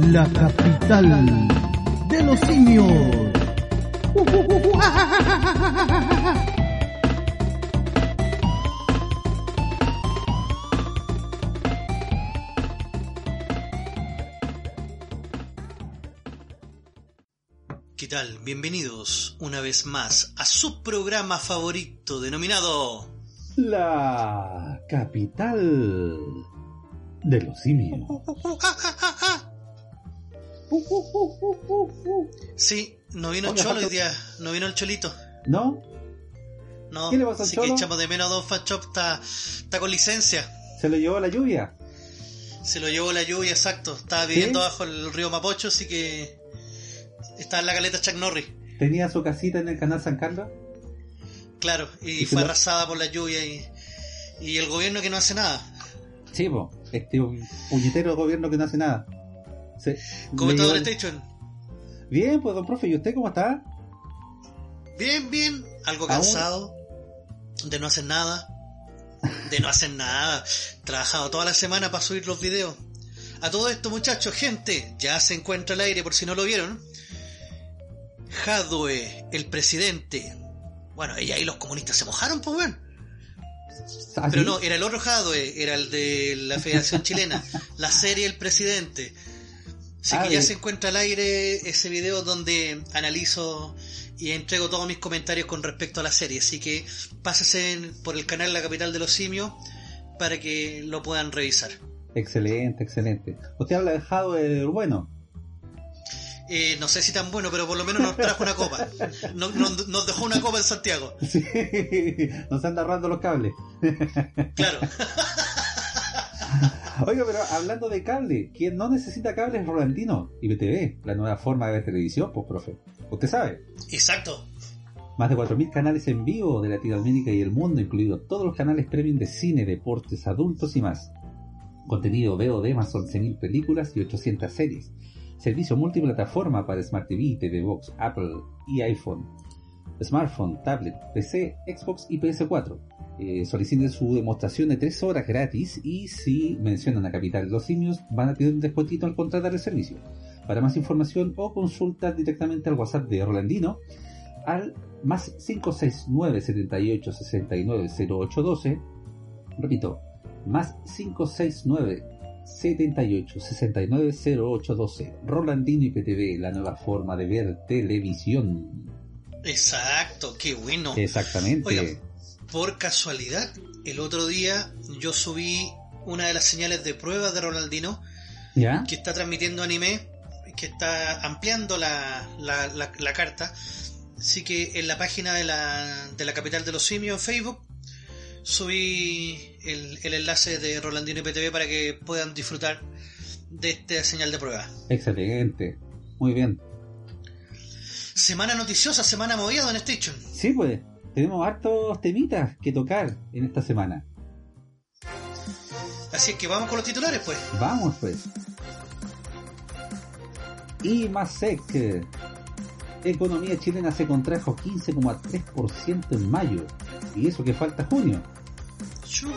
la capital de los simios. ¿Qué tal? Bienvenidos una vez más a su programa favorito denominado La capital de los simios. Sí, no vino el Cholo hoy día, no vino el Cholito. ¿No? No, ¿Qué le pasa al así Cholo? que echamos de menos a Don Fachop, está, está con licencia. ¿Se lo llevó la lluvia? Se lo llevó la lluvia, exacto. Estaba viviendo bajo el río Mapocho, así que estaba en la caleta Chuck Norris. ¿Tenía su casita en el canal San Carlos? Claro, y, ¿Y se fue lo- arrasada por la lluvia y, y el gobierno que no hace nada. Sí, po. Este puñetero gobierno que no hace nada. Se- ¿Cómo está Don Station? Bien, pues don profe, ¿y usted cómo está? Bien, bien. Algo Aún- cansado de no hacer nada. De no hacer nada. Trabajado toda la semana para subir los videos. A todo esto, muchachos, gente, ya se encuentra al aire por si no lo vieron. Jadwe, el presidente. Bueno, y ahí los comunistas se mojaron, pues bueno. ¿Ah, Pero sí? no, era el otro Jadwe, era el de la Federación Chilena, la serie El Presidente. Así Ah, que ya se encuentra al aire ese video donde analizo y entrego todos mis comentarios con respecto a la serie. Así que pásense por el canal La Capital de los Simios para que lo puedan revisar. Excelente, excelente. Usted habla de Jadwe bueno. Eh, no sé si tan bueno, pero por lo menos nos trajo una copa. No- no- nos dejó una copa en Santiago. Sí, nos anda agarrando los cables. Claro. Oiga, pero hablando de cable, quien no necesita cable es Rolandino y BTV, la nueva forma de ver televisión, pues profe. Usted sabe, Exacto. más de 4.000 canales en vivo de Latinoamérica y el mundo, incluidos todos los canales premium de cine, deportes, adultos y más. Contenido VOD más 11.000 películas y 800 series. Servicio multiplataforma para Smart TV, TV Box, Apple y iPhone. Smartphone, tablet, PC, Xbox y PS4. Eh, soliciten su demostración de 3 horas gratis y si mencionan a Capital los Simios van a tener un descuentito al contratar el servicio. Para más información o consulta directamente al WhatsApp de Rolandino al más 569 78 69 0812 repito más 569 78 69 0812 Rolandino y PTV la nueva forma de ver televisión Exacto. Qué bueno. exactamente Oiga, por casualidad, el otro día yo subí una de las señales de prueba de Ronaldino ¿ya? que está transmitiendo anime, que está ampliando la, la, la- la carta. Así que en la página de la, de la capital de los simios en Facebook subí el, el enlace de Rolandino y PTV para que puedan disfrutar de esta señal de prueba. excelente muy bien Semana noticiosa, semana movida, Don Station. sí pues tenemos hartos temitas que tocar en esta semana Así es que vamos con los titulares, pues. Vamos pues. IMASEC. Economía chilena se contrajo 15,3% en mayo. Y eso que falta junio. Chu.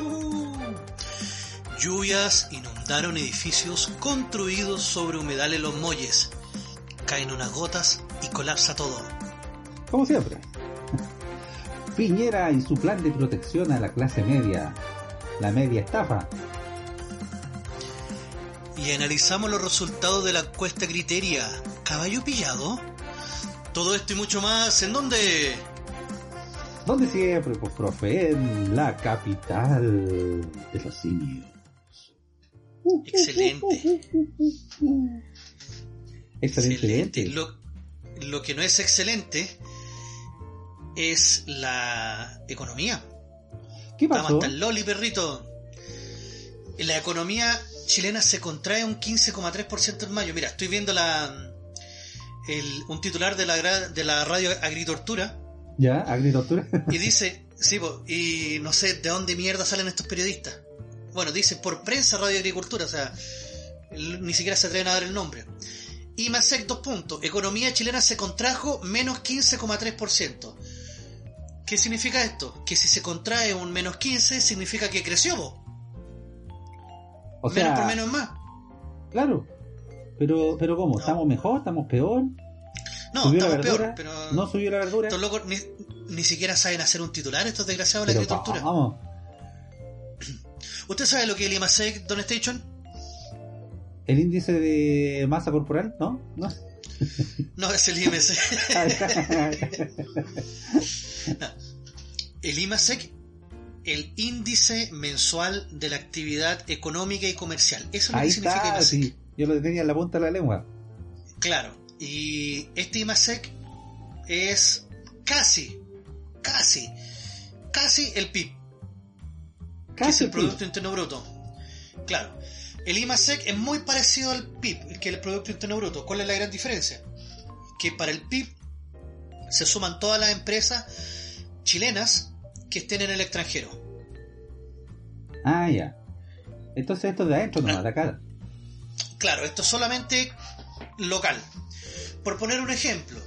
Lluvias inundaron edificios construidos sobre humedales Los Molles. Caen unas gotas y colapsa todo. Como siempre. Piñera y su plan de protección a la clase media. La media estafa. Y analizamos los resultados de la encuesta Criteria. ¿Caballo pillado? Todo esto y mucho más, ¿en dónde? Donde siempre, pues profe, en la capital de los simios. Excelente. Excelente. Excelente. Lo, lo que no es excelente es la economía. ¿Qué pasó? loli, perrito. La economía chilena se contrae un 15,3% en mayo. Mira, estoy viendo la el- un titular de la, de la radio Agritortura ¿Ya? ¿Agricultura? y dice, sí, po, y no sé de dónde mierda salen estos periodistas. Bueno, dice por prensa Radio Agricultura, o sea, ni siquiera se atreven a dar el nombre. Más dos puntos. Economía chilena se contrajo menos 15,3%. ¿Qué significa esto? Que si se contrae un menos 15 significa que creció. O menos sea, por menos más. claro. Pero, pero ¿cómo? No. ¿Estamos mejor? ¿Estamos peor? No, ¿Subió la estamos verdura? peor, pero ¿No subió la verdura? estos locos ni, ni siquiera saben hacer un titular, estos desgraciados de la agricultura. vamos, ¿Usted sabe lo que es el IMASEC, Don Station? El índice de masa corporal, ¿no? ¿No? No, es el IMC. el IMASEC, el índice mensual de la actividad económica y comercial. Eso es lo Ahí que significa está, IMASEC. sí. Yo lo tenía en la punta de la lengua. Claro. Y este IMASEC es casi, casi, casi el PIB, que es Casi el Producto Interno Bruto. Claro. El IMASEC es muy parecido al PIB, que el Producto Interno Bruto. ¿Cuál es la gran diferencia? Que para el PIB se suman todas las empresas chilenas que estén en el extranjero. Ah, ya. Entonces esto es de adentro Ah. de acá. Claro, esto es solamente local. Por poner un ejemplo,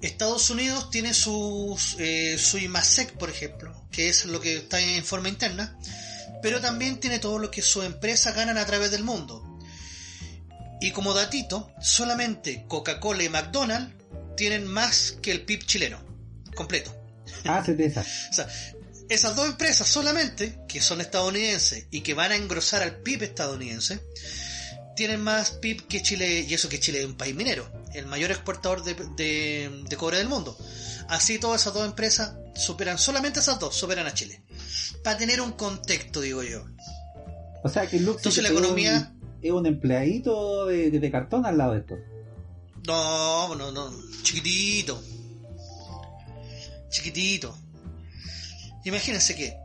Estados Unidos tiene sus, eh, su IMASEC, por ejemplo, que es lo que está en forma interna, pero también tiene todo lo que sus empresas ganan a través del mundo. Y como datito, solamente Coca-Cola y McDonald's tienen más que el PIB chileno, completo. Ah, esa. O sea, esas dos empresas solamente, que son estadounidenses y que van a engrosar al PIB estadounidense, tienen más PIB que Chile, y eso que Chile es un país minero, el mayor exportador de, de- de cobre del mundo. Así todas esas dos empresas superan, solamente esas dos superan a Chile. Para tener un contexto, digo yo. O sea que el Luxi Entonces la es un- economía- es un empleadito de, de cartón al lado de esto. No, no, no, chiquitito. Chiquitito. Imagínense que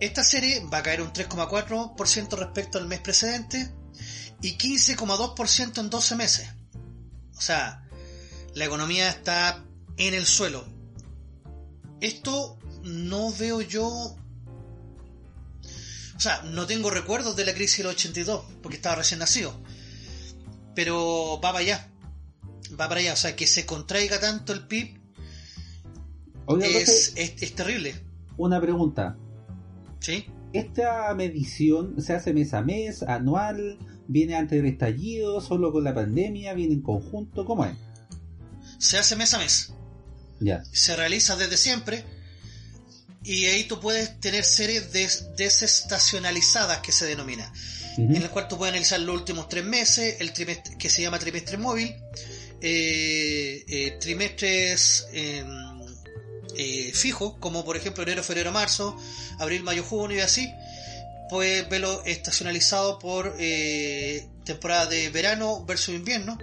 esta serie va a caer un 3,4% respecto al mes precedente y 15,2% en 12 meses. O sea, la economía está en el suelo. Esto no veo yo... O sea, no tengo recuerdos de la crisis del 82, porque estaba recién nacido. Pero va para allá. Va para allá. O sea, que se contraiga tanto el PIB es, es, es terrible. una pregunta. ¿Sí? ¿Esta medición se hace mes a mes, anual, viene antes del estallido, solo con la pandemia, viene en conjunto? ¿Cómo es? Se hace mes a mes. Ya. Se realiza desde siempre. Y ahí tú puedes tener series des- desestacionalizadas que se denomina. En el cual tú puedes analizar los últimos tres meses, el trimestre que se llama trimestre móvil, eh, eh, trimestres eh, eh, fijos, como por ejemplo enero, febrero, marzo, abril, mayo, junio y así. Puedes verlo estacionalizado por eh, temporada de verano versus invierno.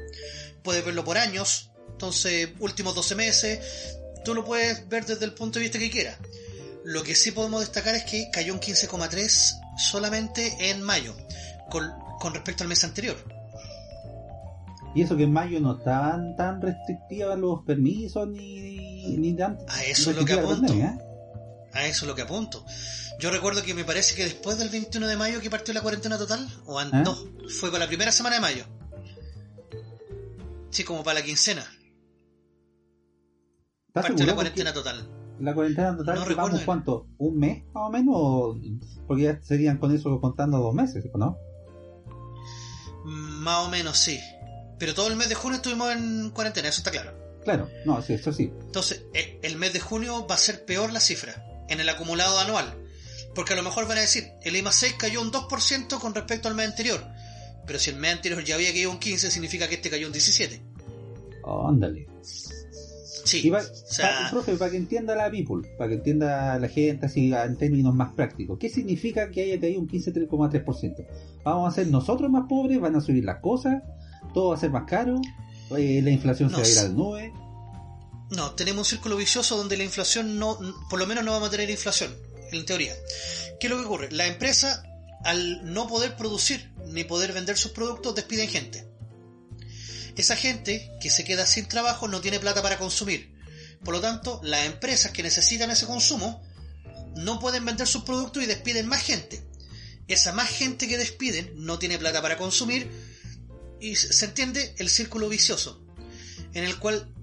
Puedes verlo por años, entonces últimos 12 meses. Tú lo puedes ver desde el punto de vista que quieras. Lo que sí podemos destacar es que cayó un 15,3 solamente en mayo, con, con respecto al mes anterior. Y eso que en mayo no estaban tan restrictivas los permisos ni, ni tan A eso es lo que apunto. ¿eh? A eso es lo que apunto. Yo recuerdo que me parece que después del 21 de mayo que partió la cuarentena total, o an- ¿Eh? no, fue para la primera semana de mayo. Sí, como para la quincena. ¿Estás Partió la cuarentena total. La cuarentena total, No llevamos recuerdo. cuánto? ¿Un mes más o menos? O- Porque ya serían con eso contando dos meses, ¿o ¿no? Más o menos, sí. Pero todo el mes de junio estuvimos en cuarentena, eso está claro. Claro, no, sí, eso sí. Entonces, el mes de junio va a ser peor la cifra en el acumulado anual. Porque a lo mejor van a decir, el IMA 6 cayó un 2% con respecto al mes anterior. Pero si el mes anterior ya había caído un 15, significa que este cayó un 17. Ándale. Sí. Y pa- o sea- pa- profe, para que entienda la people, para que entienda la gente así en términos más prácticos, ¿qué significa que haya caído un 15,3%? ¿Vamos a ser nosotros más pobres? ¿Van a subir las cosas? ¿Todo va a ser más caro? Eh, ¿La inflación No se va a ir al nube? No, tenemos un círculo vicioso donde la inflación no, por lo menos no vamos a tener inflación, en teoría. ¿Qué es lo que ocurre? La empresa, al no poder producir ni poder vender sus productos, despiden gente. Esa gente que se queda sin trabajo no tiene plata para consumir. Por lo tanto, las empresas que necesitan ese consumo no pueden vender sus productos y despiden más gente. Esa más gente que despiden no tiene plata para consumir y se entiende el círculo vicioso en el cual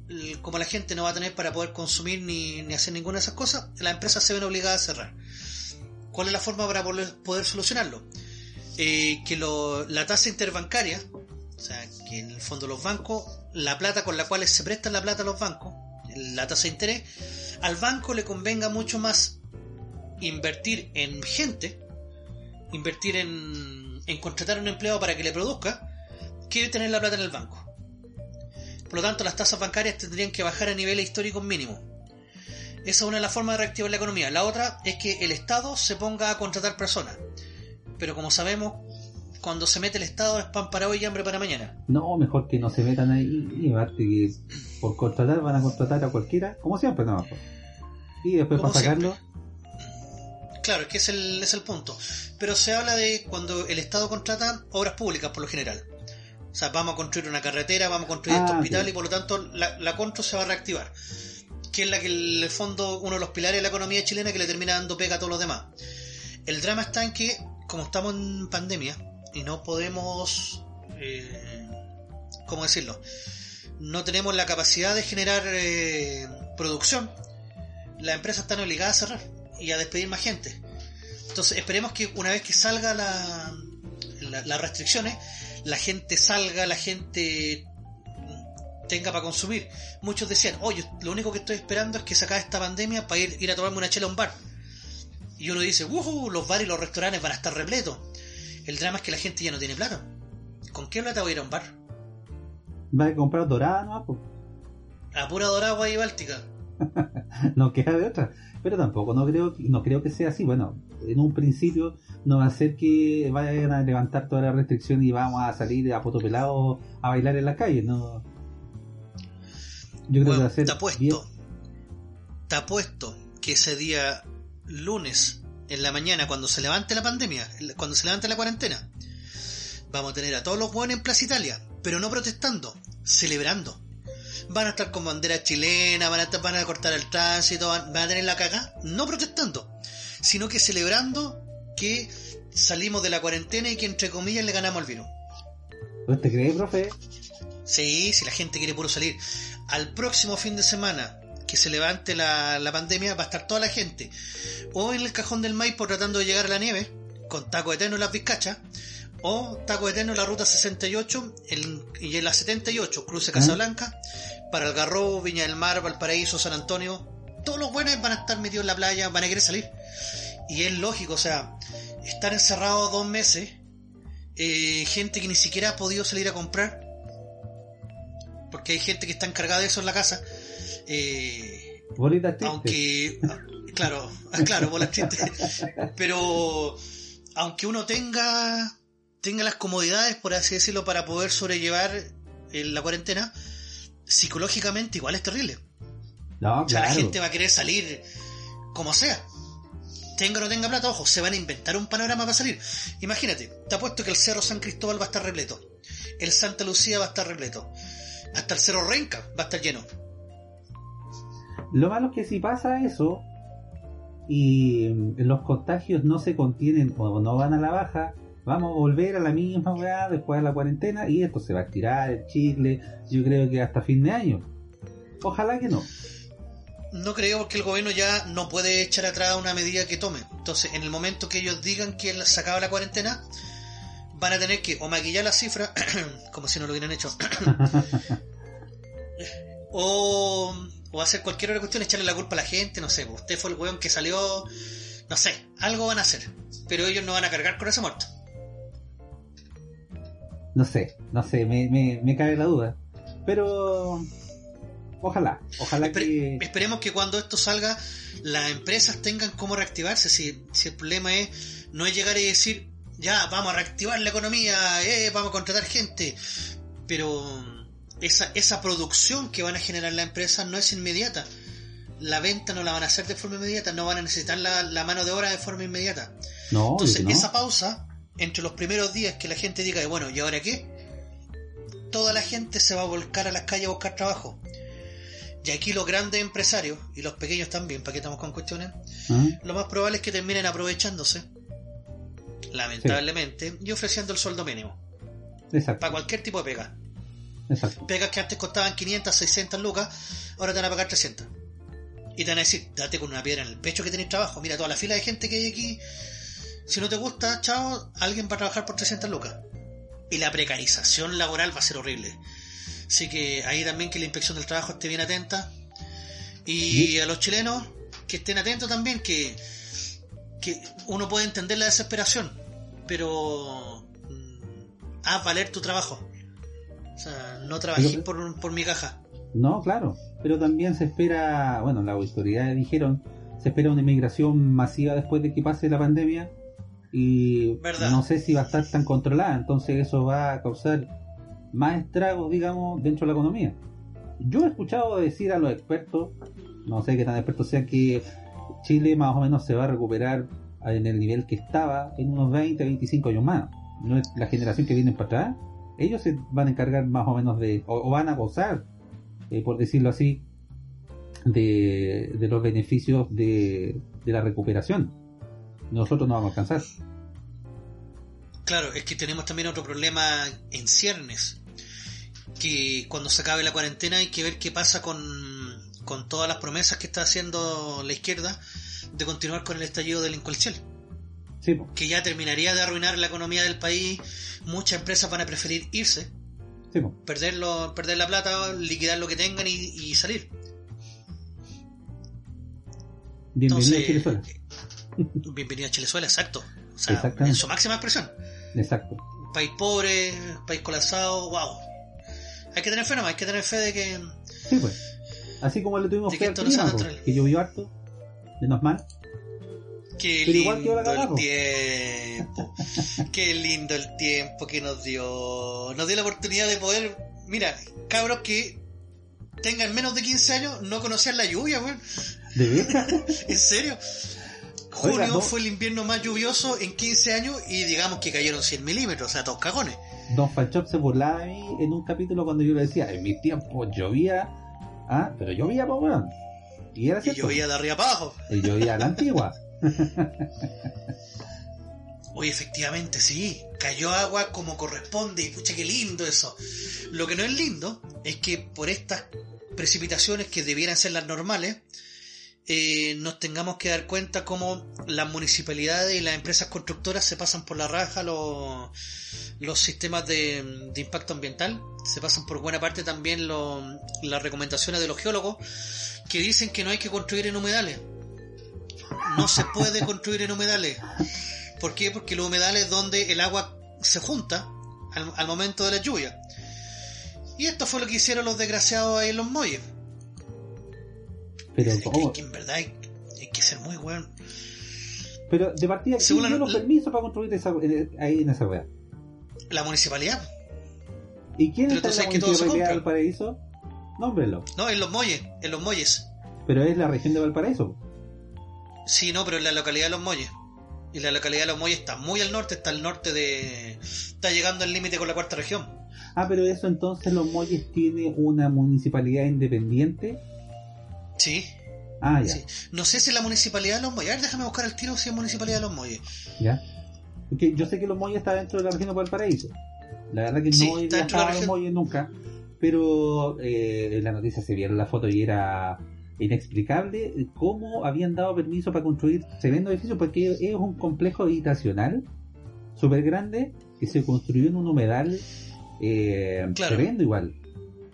como la gente no va a tener para poder consumir ni, ni hacer ninguna de esas cosas, las empresas se ven obligadas a cerrar. ¿Cuál es la forma para poder, poder solucionarlo? Eh, que lo- la tasa interbancaria, o sea, que en el fondo los bancos, la plata con la cual se prestan la plata a los bancos, la tasa de interés, al banco le convenga mucho más invertir en gente, invertir en, en contratar a un empleado para que le produzca, que tener la plata en el banco. Por lo tanto, las tasas bancarias tendrían que bajar a niveles históricos mínimos. Esa es una de las formas de reactivar la economía. La otra es que el Estado se ponga a contratar personas. Pero como sabemos, cuando se mete el Estado es pan para hoy y hambre para mañana. No, mejor que no se metan ahí y aparte que por contratar van a contratar a cualquiera, como siempre, no. Y después para sacarlo. Claro, es que es el, es el punto. Pero se habla de cuando el Estado contrata obras públicas por lo general. O sea, vamos a construir una carretera, vamos a construir este Ah, hospital sí. y por lo tanto la, la constru se va a reactivar. Que es la que en el fondo uno de los pilares de la economía chilena que le termina dando pega a todos los demás. El drama está en que, como estamos en pandemia y no podemos, eh, ¿cómo decirlo? No tenemos la capacidad de generar eh, producción, las empresas están obligadas a cerrar y a despedir más gente. Entonces esperemos que una vez que salga la, la- las restricciones, la gente salga, la gente tenga para consumir. Muchos decían, oye, lo único que estoy esperando es que se acabe esta pandemia para ir, a tomarme una chela a un bar. Y uno dice, "Ujú, los bares y los restaurantes van a estar repletos. El drama es que la gente ya no tiene plata. ¿Con qué plata voy a ir a un bar? Va a comprar dorada pues. A pura doragua y báltica. no queda de otra. Pero tampoco no creo, no creo que sea así. Bueno, en un principio no va a ser que vayan a levantar todas las restricciones y vamos a salir a poto pelado a bailar en la calle. No. Yo creo que va a ser te bien- apuesto, te apuesto que ese día lunes en la mañana cuando se levante la pandemia, cuando se levante la cuarentena, vamos a tener a todos los buenos en Plaza Italia, pero no protestando, celebrando. Van a estar con bandera chilena, van a, estar- van a cortar el tránsito, van, van a tener la caga, no protestando, sino que celebrando que salimos de la cuarentena y que entre comillas le ganamos el virus. ¿Usted ¿Te cree, profe? Sí, si la gente quiere puro salir. Al próximo fin de semana que se levante la, la pandemia va a estar toda la gente o en el cajón del Maipo tratando de llegar a la nieve con taco eterno en las vizcachas o taco eterno en la ruta 68 en- y en la 78 cruce Casablanca para Algarrobo, Viña del Mar, Valparaíso, San Antonio todos los buenos van a estar metidos en la playa van a querer salir y es lógico, o sea estar encerrados dos meses eh, gente que ni siquiera ha podido salir a comprar porque hay gente que está encargada de eso en la casa. Eh, aunque, claro, claro, bolas tristes. Pero aunque uno tenga, tenga las comodidades, por así decirlo, para poder sobrellevar eh, la cuarentena, psicológicamente igual es terrible. No, O sea, la gente va a querer salir como sea. Tenga o no tenga plata, ojo, se van a inventar un panorama para salir. Imagínate, te apuesto que el Cerro San Cristóbal va a estar repleto. El Santa Lucía va a estar repleto. Hasta el Cerro Renca va a estar lleno. Lo malo es que si pasa eso y mm, los contagios no se contienen o no van a la baja, vamos a volver a la misma weá después de la cuarentena y esto se va a estirar el chicle, yo creo que hasta fin de año. Ojalá que no. No creo porque el gobierno ya no puede echar atrás una medida que tome. Entonces, en el momento que ellos digan que se acaba la cuarentena, van a tener que o maquillar la cifra, como si no lo hubieran hecho, o, o hacer cualquier otra cuestión, echarle la culpa a la gente, no sé, pues, usted fue el weón que salió, no sé, algo van a hacer, pero ellos no van a cargar con ese muerto. No sé, no sé, me, me, me cabe la duda. Pero ojalá, ojalá Espere- que... Esperemos que cuando esto salga, las empresas tengan cómo reactivarse. Si, si el problema es no es llegar y decir, ya, vamos a reactivar la economía, eh, vamos a contratar gente. Pero esa, esa producción que van a generar las empresas no es inmediata. La venta no la van a hacer de forma inmediata, no van a necesitar la, la mano de obra de forma inmediata. No, Entonces, no. esa pausa, entre los primeros días que la gente diga, bueno, ¿y ahora qué? Toda la gente se va a volcar a las calles a buscar trabajo. Y aquí los grandes empresarios, y los pequeños también, para que estamos con cuestiones, ¿Ah? lo más probable es que terminen aprovechándose, lamentablemente, y ofreciendo el sueldo mínimo, Exacto, para cualquier tipo de pega. Exacto. Pegas que antes costaban 500, 600 lucas, ahora te van a pagar 300. Y te van a decir, date con una piedra en el pecho que tenés trabajo. Mira toda la fila de gente que hay aquí. Si no te gusta, chao, alguien va a trabajar por 300 lucas. y la precarización laboral va a ser horrible. Así que ahí también que la inspección del trabajo esté bien atenta. Y a los chilenos que estén atentos también, que, que uno puede entender la desesperación, pero mm, haz valer tu trabajo. O sea, no trabajé por, por mi caja. No, claro, pero también se espera, bueno, las autoridades dijeron, se espera una inmigración masiva después de que pase la pandemia y no sé si va a estar tan controlada, entonces eso va a causar más estragos, digamos, dentro de la economía. Yo he escuchado decir a los expertos, no sé qué tan expertos sean, que Chile más o menos se va a recuperar en el nivel que estaba en unos 20, 25 años más. No es la generación que viene para atrás. Ellos se van a encargar más o menos de, o, van a gozar, eh, por decirlo así, de, de los beneficios de, de la recuperación. Nosotros no vamos a alcanzar. Claro, es que tenemos también otro problema en ciernes. Que cuando se acabe la cuarentena hay que ver qué pasa con, con todas las promesas que está haciendo la izquierda de continuar con el estallido delincuencial. Sí. Que ya terminaría de arruinar la economía del país. Muchas empresas van a preferir irse, sí. perderlo, perder la plata, liquidar lo que tengan y, salir. Bienvenido a Chilezuela. Bienvenido a Chilezuela, exacto. O sea, en su máxima expresión. Exacto. País pobre, país colapsado, wow. Hay que tener fe nomás, hay que tener fe de que. Sí, pues. Así como le tuvimos fe al clima, que llovió harto, menos mal. Qué lindo el tiempo. Qué lindo el tiempo que nos dio. Nos dio la oportunidad de poder. Mira, cabros que tengan menos de 15 años no conocían la lluvia, weón. ¿De verdad? ¿En serio? Junio fue el invierno más lluvioso en 15 años y digamos que cayeron 100 milímetros, o sea, todos cagones. Don Falchop se burlaba de mí en un capítulo cuando yo le decía, en mi tiempo llovía, ah, pero llovía, pues, weón. Y era cierto. Y llovía de arriba abajo. Y llovía a la antigua. Oye, efectivamente, sí. Cayó agua como corresponde y pucha, qué lindo eso. Lo que no es lindo es que por estas precipitaciones que debieran ser las normales, eh, nos tengamos que dar cuenta cómo las municipalidades y las empresas constructoras se pasan por la raja los, los sistemas de, impacto ambiental, se pasan por buena parte también las recomendaciones de los geólogos que dicen que no hay que construir en humedales. No se puede construir en humedales. ¿Por qué? Porque los humedales es donde el agua se junta al, al momento de la lluvia. Y esto fue lo que hicieron los desgraciados ahí en los muelles pero que, en verdad hay, que ser muy bueno. Pero de partida, ¿quién dio los permisos para construir esa, ahí en esa weá? La municipalidad. ¿Y quién está en la municipalidad de Valparaíso? Nómbrelo. No, en los Molles, en los Molles. Pero es la región de Valparaíso. Sí, no, pero en la localidad de Los Molles. Y la localidad de Los Molles está muy al norte, está al norte de... Está llegando al límite con la cuarta región. Ah, pero eso entonces Los Molles tiene una municipalidad independiente Sí. Ah, ya. No sé si es la municipalidad de Los Molles. A ver, déjame buscar el tiro si es municipalidad de Los Molles. Ya. Porque yo sé que Los Molles está dentro de la región de Valparaíso. La verdad que no he viajado a Los Molles nunca. Pero eh, en la noticia se vieron la foto y era inexplicable cómo habían dado permiso para construir tremendo edificio porque es un complejo habitacional súper grande que se construyó en un humedal eh, tremendo igual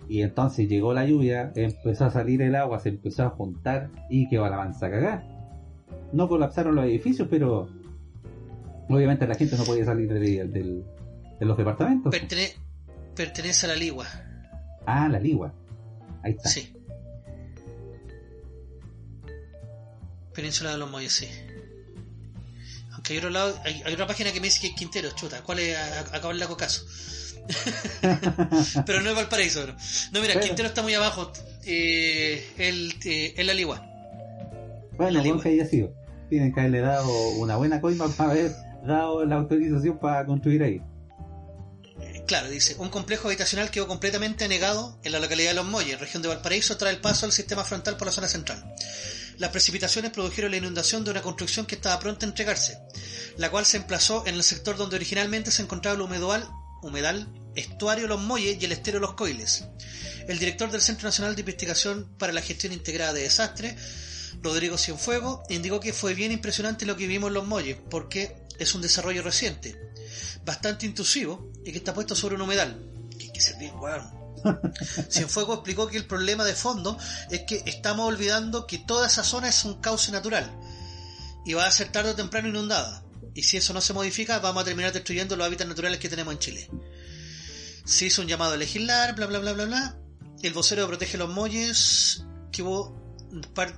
y entonces llegó la lluvia, empezó a salir el agua, se empezó a juntar y quedó la mansa cagada. No colapsaron los edificios, pero obviamente la gente no podía salir de, los departamentos. pertenece a la Ligua. Ah, la Ligua. Ahí está. Sí. Península de los Molles, sí. Aunque hay otro lado, hay, otra página que me dice que es Quintero, chuta. ¿Cuál es? Acabo de hago caso. Pero no es Valparaíso. No, no mira, Quintero está muy abajo. Eh, el, eh, la Ligua. Bueno, buen que haya sido. Tienen que haberle dado una buena coima para haber dado la autorización para construir ahí. Claro, dice, un complejo habitacional quedó completamente negado en la localidad de Los Molles, región de Valparaíso, tras el paso al sistema frontal por la zona central. Las precipitaciones produjeron la inundación de una construcción que estaba pronta a entregarse, la cual se emplazó en el sector donde originalmente se encontraba el humedal humedal, estuario Los Molles y el estero Los Coiles. El director del Centro Nacional de Investigación para la Gestión Integrada de Desastres, Rodrigo Cienfuego, indicó que fue bien impresionante lo que vimos en Los Molles, porque es un desarrollo reciente. bastante intrusivo y que está puesto sobre un humedal. Que hay que. Cienfuegos explicó que el problema de fondo es que estamos olvidando que toda esa zona es un cauce natural y va a ser tarde o temprano inundada. Y si eso no se modifica, vamos a terminar destruyendo los hábitats naturales que tenemos en Chile. Se hizo un llamado a legislar, bla bla bla bla bla. El vocero Protege los Molles, que hubo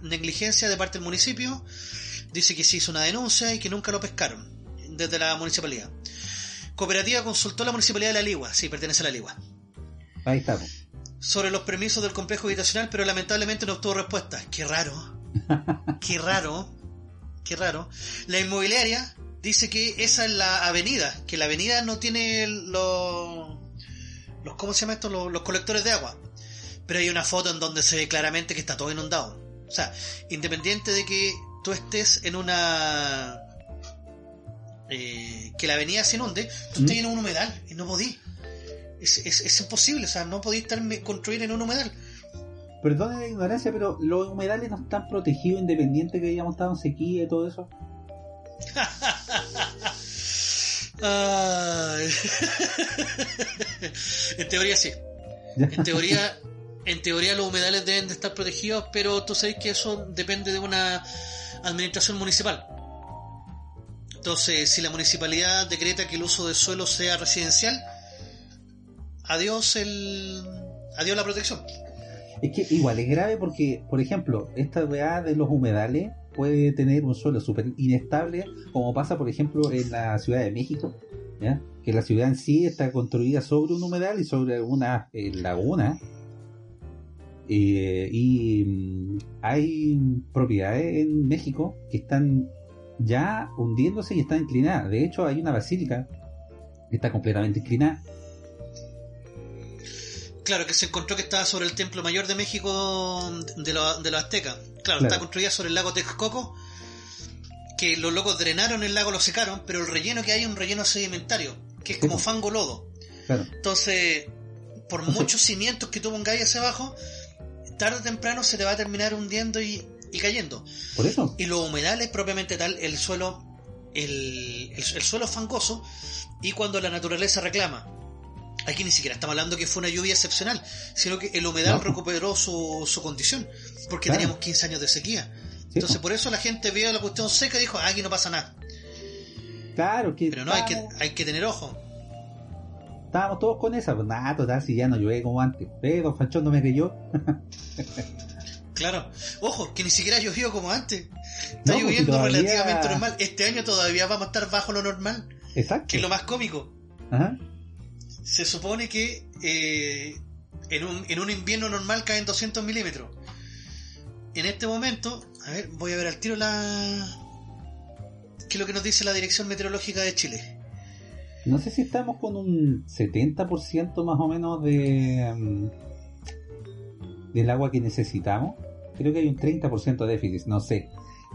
negligencia de parte del municipio, dice que se hizo una denuncia y que nunca lo pescaron desde la municipalidad. Cooperativa consultó a la municipalidad de La Ligua, sí, pertenece a La Ligua. Ahí estamos. Sobre los permisos del complejo habitacional, pero lamentablemente no obtuvo respuesta. Qué raro. Qué raro. Qué raro. La inmobiliaria dice que esa es la avenida, que la avenida no tiene los, los ¿cómo se llama esto? Los, colectores de agua. Pero hay una foto en donde se ve claramente que está todo inundado. O sea, independiente de que tú estés en una... Eh, que la avenida se inunde, tú estás ¿Mm? en un humedal y no podís. Es, es, imposible, o sea, no podís estar construir en un humedal. Perdón la ignorancia, pero los humedales no están protegidos independiente que hayamos estado en sequía y todo eso. en teoría sí. En teoría, en teoría los humedales deben de estar protegidos, pero tú sabes que eso depende de una administración municipal. Entonces, si la municipalidad decreta que el uso del suelo sea residencial, adiós el adiós la protección. Es que igual es grave porque, por ejemplo, esta weá de los humedales puede tener un suelo súper inestable, como pasa, por ejemplo, en la Ciudad de México, que la ciudad en sí está construida sobre un humedal y sobre alguna eh, laguna. Eh, y mm, hay propiedades en México que están ya hundiéndose y están inclinadas. De hecho, hay una basílica que está completamente inclinada Claro, que se encontró que estaba sobre el templo mayor de México de, los aztecas. Claro, está construida sobre el lago Texcoco, que los locos drenaron el lago, lo secaron, pero el relleno que hay es un relleno sedimentario, que es como fango lodo. Entonces, por muchos cimientos que tú pongáis hacia abajo, tarde o temprano se te va a terminar hundiendo y, cayendo. Por eso. Y los humedales, propiamente tal, el suelo, el, el, el suelo fangoso, y cuando la naturaleza reclama Aquí ni siquiera estamos hablando que fue una lluvia excepcional, sino que el humedal recuperó su, su condición, porque teníamos 15 años de sequía. Entonces por eso la gente vio la cuestión seca y dijo, ah, aquí no pasa nada. Claro que... Pero no, hay que, hay que tener ojo. Estábamos todos con esa, pues nada, total, si ya no llueve como antes. Eh, don Fanchón no me creyó. claro. Ojo, que ni siquiera llovió como antes. Está pues lloviendo relativamente normal. Este año todavía vamos a estar bajo lo normal. Exacto. Que es lo más cómico. Ajá se supone que eh, en, un, en un invierno normal caen 200 milímetros. En este momento, a ver, voy a ver al tiro la... ¿Qué es lo que nos dice la Dirección Meteorológica de Chile? No sé si estamos con un 70% más o menos de mm, del agua que necesitamos. Creo que hay un 30% de déficit, no sé.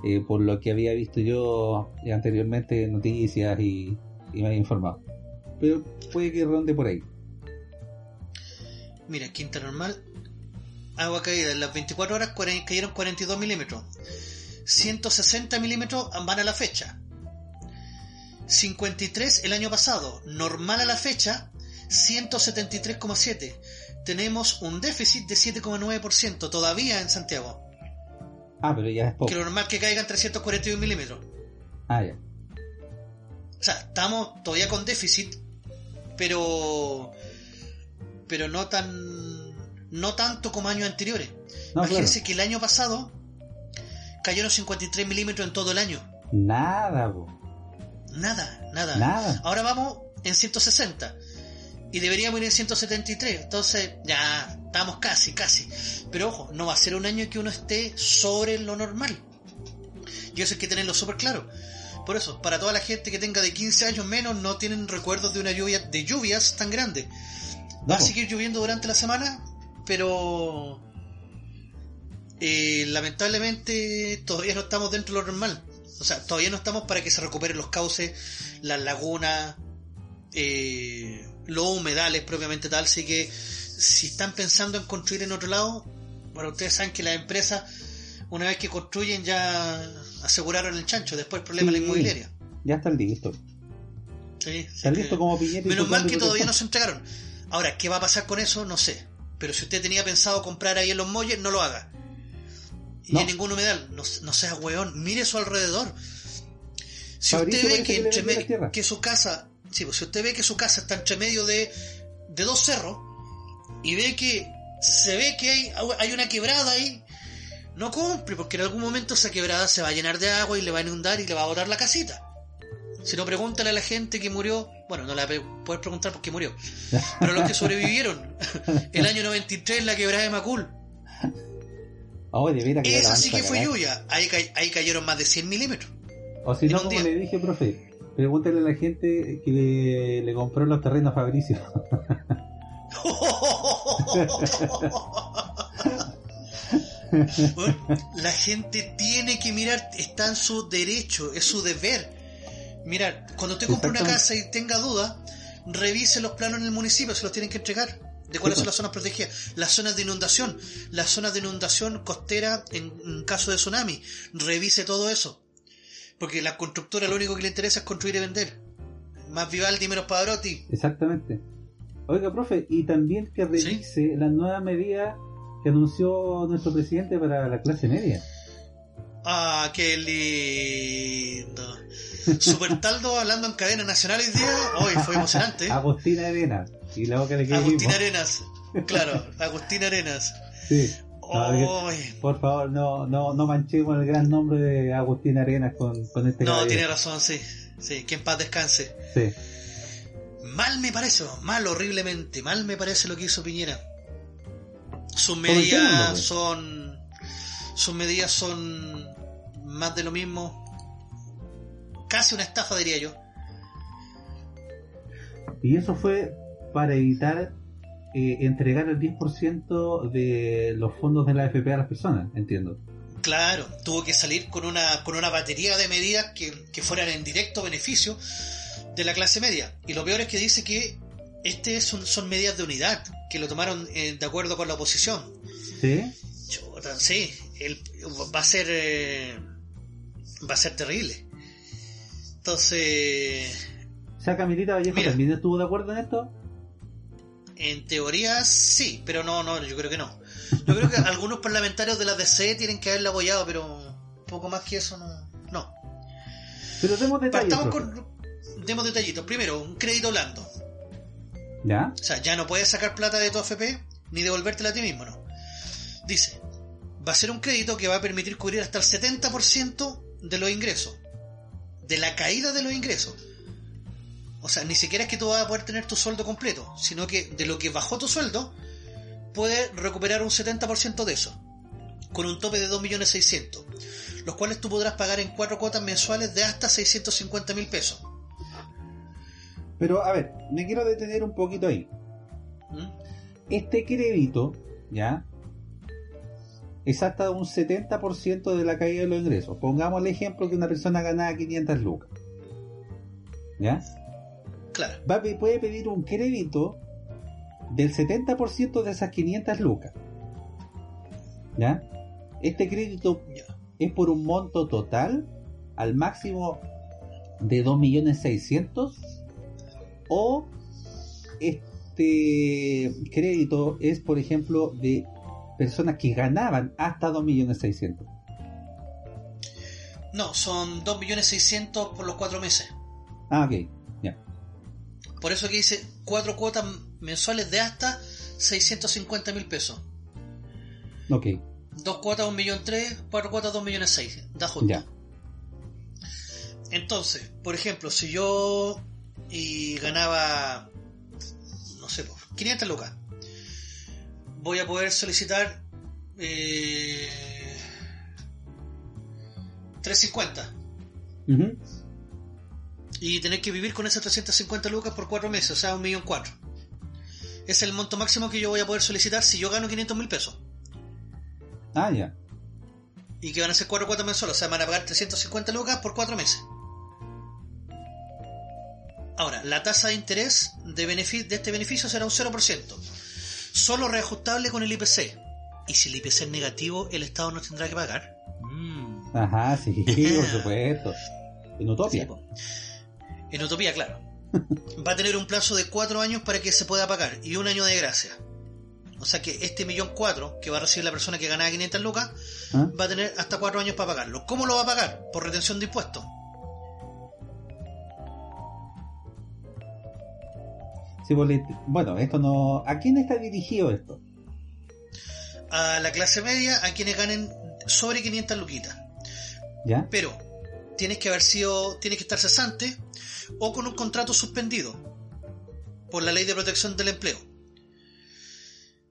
Eh, por lo que había visto yo anteriormente en noticias y me había informado pero puede que ronde por ahí. Mira, quinta normal, agua caída en las 24 horas cayeron 42 milímetros. 160 milímetros van a la fecha. 53 el año pasado, normal a la fecha, 173,7. Tenemos un déficit de 7,9% todavía en Santiago. Ah, pero ya es poco. Que lo normal que caigan 341 milímetros. Ah, ya. O sea, estamos todavía con déficit, pero pero no tan no tanto como años anteriores. Imagínense que el año pasado cayeron 53 milímetros en todo el año. Nada, Nada, nada. Nada. Ahora vamos en 160 y deberíamos ir en 173. Entonces, ya estamos casi, casi. Pero ojo, no va a ser un año que uno esté sobre lo normal. Y eso hay que tenerlo súper claro. Por eso, para toda la gente que tenga de 15 años menos, no tienen recuerdos de una lluvia, de lluvias tan grandes. Va a seguir lloviendo durante la semana, pero eh, lamentablemente todavía no estamos dentro de lo normal. O sea, todavía no estamos para que se recuperen los cauces, las lagunas, eh, los humedales propiamente tal. Así que si están pensando en construir en otro lado, bueno, ustedes saben que las empresas, una vez que construyen, ya aseguraron el chancho, después el problema de la inmobiliaria. Ya están listos. Sí, Están listos como piñeta y Menos mal que todavía no se entregaron. Ahora, ¿qué va a pasar con eso? No sé. Pero si usted tenía pensado comprar ahí en los molles, no lo haga. Y No. en ningún humedal. No, no sea weón. Mire su alrededor. Si Fabricio usted ve que, entre me- que su casa... Sí, pues si usted ve que su casa está entre medio de, de dos cerros y ve que se ve que hay, hay una quebrada ahí, no compre, porque en algún momento esa quebrada se va a llenar de agua y le va a inundar y le va a botar la casita. Si no, pregúntale a la gente que murió. Bueno, no la puedes preguntar por qué murió. Pero los que sobrevivieron. El año 93, la quebrada de Macul. Oh, de veras que Esa sí que fue lluvia. Ahí, ahí cayeron más de 100 milímetros. O si no, como día. le dije, profe, pregúntale a la gente que le, le compró los terrenos a Fabricio. La gente tiene que mirar, está en su derecho, es su deber. Mirar, cuando usted compre una casa y tenga dudas, revise los planos en el municipio, se los tienen que entregar. De cuáles son pues. las zonas protegidas, las zonas de inundación, las zonas de inundación costera en, en caso de tsunami. Revise todo eso. Porque la constructora lo único que le interesa es construir y vender. Más Vivaldi, menos Pavarotti. Exactamente. Oiga, profe, y también que revise las nuevas medidas que anunció nuestro presidente para la clase media. Ah, qué lindo. Super Taldo hablando en cadena nacional hoy día. Hoy fue emocionante. Agustina Arena. Y la boca le mismo. Arenas. Claro, Agustín Arenas. Sí. No, Por favor, no, no, no manchemos el gran nombre de Agustín Arenas con, con este no, caballero. tiene razón, sí. Sí, que en paz descanse. Sí. Mal me parece, mal horriblemente, mal me parece lo que hizo Piñera. Sus medidas son. Sus medidas son más de lo mismo. Casi una estafa, diría yo. Y eso fue para evitar eh, entregar el 10% de los fondos de la AFP a las personas, entiendo. Claro, tuvo que salir con una, con una batería de medidas que, que fueran en directo beneficio de la clase media. Y lo peor es que dice que este son, son medidas de unidad, que lo tomaron eh, de acuerdo con la oposición. ¿Sí? Chuta, sí, el- va a ser eh, va a ser terrible. Entonces, O sea, Camilita Vallejo Mira. también estuvo de acuerdo en esto. en teoría sí, pero no, no, yo creo que no. Yo creo que algunos parlamentarios de la DC tienen que haberla apoyado, pero poco más que eso no. No. Pero demos detalles. Partamos con. Demos detallitos. Primero, un crédito blando. ¿Ya? O sea, ya no puedes sacar plata de tu AFP ni devolvértela a ti mismo, ¿no? Dice, va a ser un crédito que va a permitir cubrir hasta el 70% de los ingresos. De la caída de los ingresos. O sea, ni siquiera es que tú vas a poder tener tu sueldo completo, sino que de lo que bajó tu sueldo, puedes recuperar un 70% de eso. Con un tope de 2.600.000. Los cuales tú podrás pagar en cuatro cuotas mensuales de hasta 650.000 pesos. Pero, a ver, me quiero detener un poquito ahí. ¿Mm? Este crédito, ¿ya? Es hasta un 70% de la caída de los ingresos. Pongamos el ejemplo que una persona ganaba 500 lucas. ¿Ya? Claro. Va puede pedir un crédito del 70% de esas 500 lucas. ¿Ya? Este crédito es por un monto total al máximo de 2.600.000 o este crédito es por ejemplo de personas que ganaban hasta 2.600.000 No, son 2.600.000 por los cuatro meses. ah ok ya Por eso que dice cuatro cuotas mensuales de hasta 650.000 pesos. ok Dos cuotas 1.300.000, cuatro cuotas 2.600.000. Da justo. ya Entonces, por ejemplo, si yo y ganaba, no sé, pues, 500 lucas, voy a poder solicitar eh, 350 Ujú. y tener que vivir con esas 350 lucas por cuatro meses, o sea, un millón cuatro. Es el monto máximo que yo voy a poder solicitar si yo gano 500 mil pesos. ah ya Y que van a ser cuatro cuotas mensuales, o sea, van a pagar 350 lucas por cuatro meses. Ahora, la tasa de interés de, este beneficio será un 0%, solo reajustable con el IPC. Y si el IPC es negativo, el Estado no tendrá que pagar. Mm. ajá sí por supuesto en Sí, po. en Utopía, claro. va a tener un plazo de cuatro años para que se pueda pagar y un año de gracia. O sea que este millón cuatro que va a recibir la persona que gana 500 lucas ¿Ah? va a tener hasta cuatro años para pagarlo. ¿Cómo lo va a pagar? Por retención de impuestos. Bueno, esto no... ¿A quién está dirigido esto? A la clase media, a quienes ganen sobre 500 luquitas. ¿Ya? Pero tienes que haber sido, tienes que estar cesante o con un contrato suspendido por la ley de protección del empleo.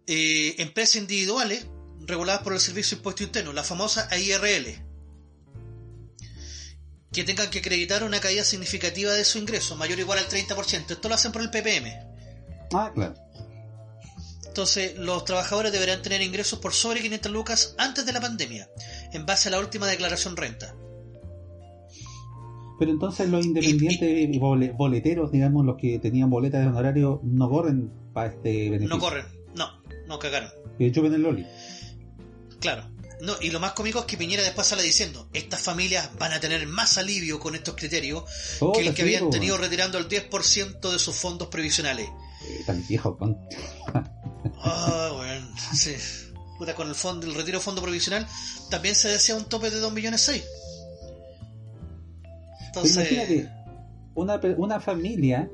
Eh, empresas individuales reguladas por el Servicio de Impuesto Interno, la famosa AIRL, que tengan que acreditar una caída significativa de su ingreso, mayor o igual al 30%. Esto lo hacen por el PPM. Ah, claro. Entonces, los trabajadores deberán tener ingresos por sobre 500 lucas antes de la pandemia, en base a la última declaración renta. Pero entonces los independientes y bole- boleteros, digamos, los que tenían boletas de honorario, no corren para este beneficio. No corren, no, no cagaron. Chupen el Loli. Claro. No, y lo más cómico es que Piñera después sale diciendo, estas familias van a tener más alivio con estos criterios Puta, que el que habían tenido retirando el 10% de sus fondos previsionales. Eh, tan viejo, con... Ah, bueno, sí. Puta, con el fondo, el retiro fondo provisional también se decía un tope de 2 millones 6. Pero Entonces, imagínate, una, una familia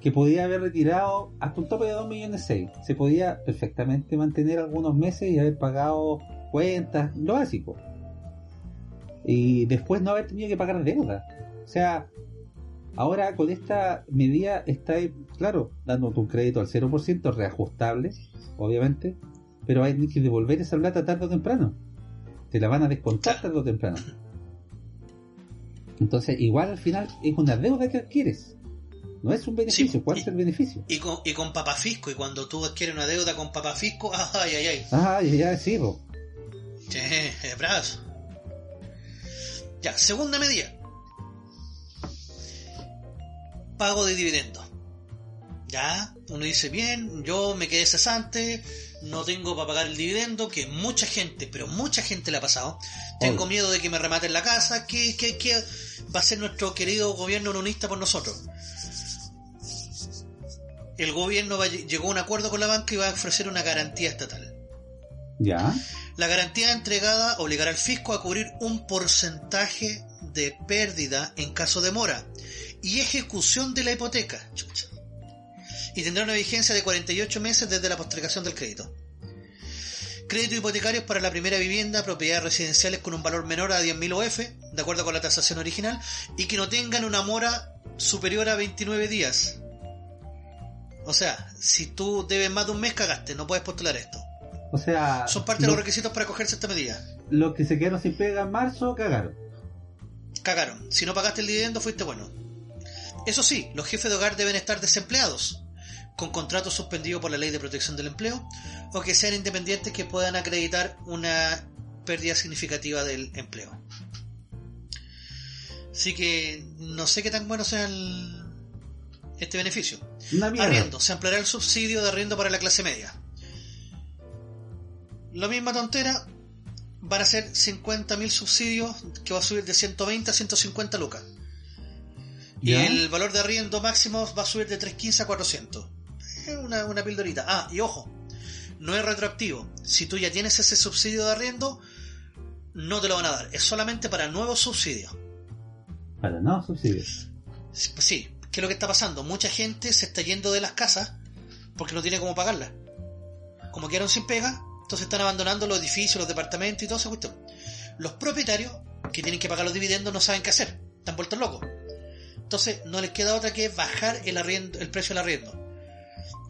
que podía haber retirado hasta un tope de 2 millones 6, se podía perfectamente mantener algunos meses y haber pagado cuentas, lo básico. Y después no haber tenido que pagar deuda. O sea, ahora con esta medida está, claro, dándote un crédito al 0%, reajustable, obviamente, pero hay que devolver esa plata tarde o temprano. Te la van a descontar tarde o temprano. Entonces, igual al final es una deuda que adquieres. No es un beneficio. Sí, ¿Cuál y- es el beneficio? y con, y con papafisco, y cuando tú adquieres una deuda con papafisco, ay, ay, ay. Ah, ya, ya, sí, po. Sí, es brazo. Ya, segunda medida. Pago de dividendos. Ya, uno dice, bien, yo me quedé cesante, no tengo para pagar el dividendo, que mucha gente, pero mucha gente le ha pasado. Tengo Obvio. miedo de que me rematen la casa, que, que, que va a ser nuestro querido gobierno unionista por nosotros. El gobierno va- llegó a un acuerdo con la banca y va a ofrecer una garantía estatal. Ya. La garantía entregada obligará al fisco a cubrir un porcentaje de pérdida en caso de mora y ejecución de la hipoteca. Chucha. Y tendrá una vigencia de 48 meses desde la postergación del crédito. Créditos hipotecarios para la primera vivienda, propiedades residenciales con un valor menor a 10.000 OF, de acuerdo con la tasación original, y que no tengan una mora superior a 29 días. O sea, si tú debes más de un mes, cagaste, no puedes postular esto. O sea, Son parte de lo, los requisitos para acogerse a esta medida. los que se quedaron sin pega en marzo, cagaron. Cagaron. Si no pagaste el dividendo, fuiste bueno. Eso sí, los jefes de hogar deben estar desempleados, con contrato suspendido por la ley de protección del empleo, o que sean independientes que puedan acreditar una pérdida significativa del empleo. Así que no sé qué tan bueno sea el- este beneficio. Arriendo. Se ampliará el subsidio de arriendo para la clase media. La misma tontera. Van a ser 50.000 subsidios que va a subir de 120 a 150 lucas. Y el valor de arriendo máximo va a subir de 315 a 400. Una, una pildorita. Ah, y ojo, no es retroactivo. Si tú ya tienes ese subsidio de arriendo, no te lo van a dar. Es solamente para nuevos subsidios. Para no subsidios. Sí, ¿qué es lo que está pasando? Mucha gente se está yendo de las casas porque no tiene cómo pagarlas. Como quedaron sin pega, entonces están abandonando los edificios, los departamentos y todo esa cuestión. Los propietarios, que tienen que pagar los dividendos, no saben qué hacer. Están vueltos locos. Entonces no les queda otra que bajar el, arriendo, el precio del arriendo.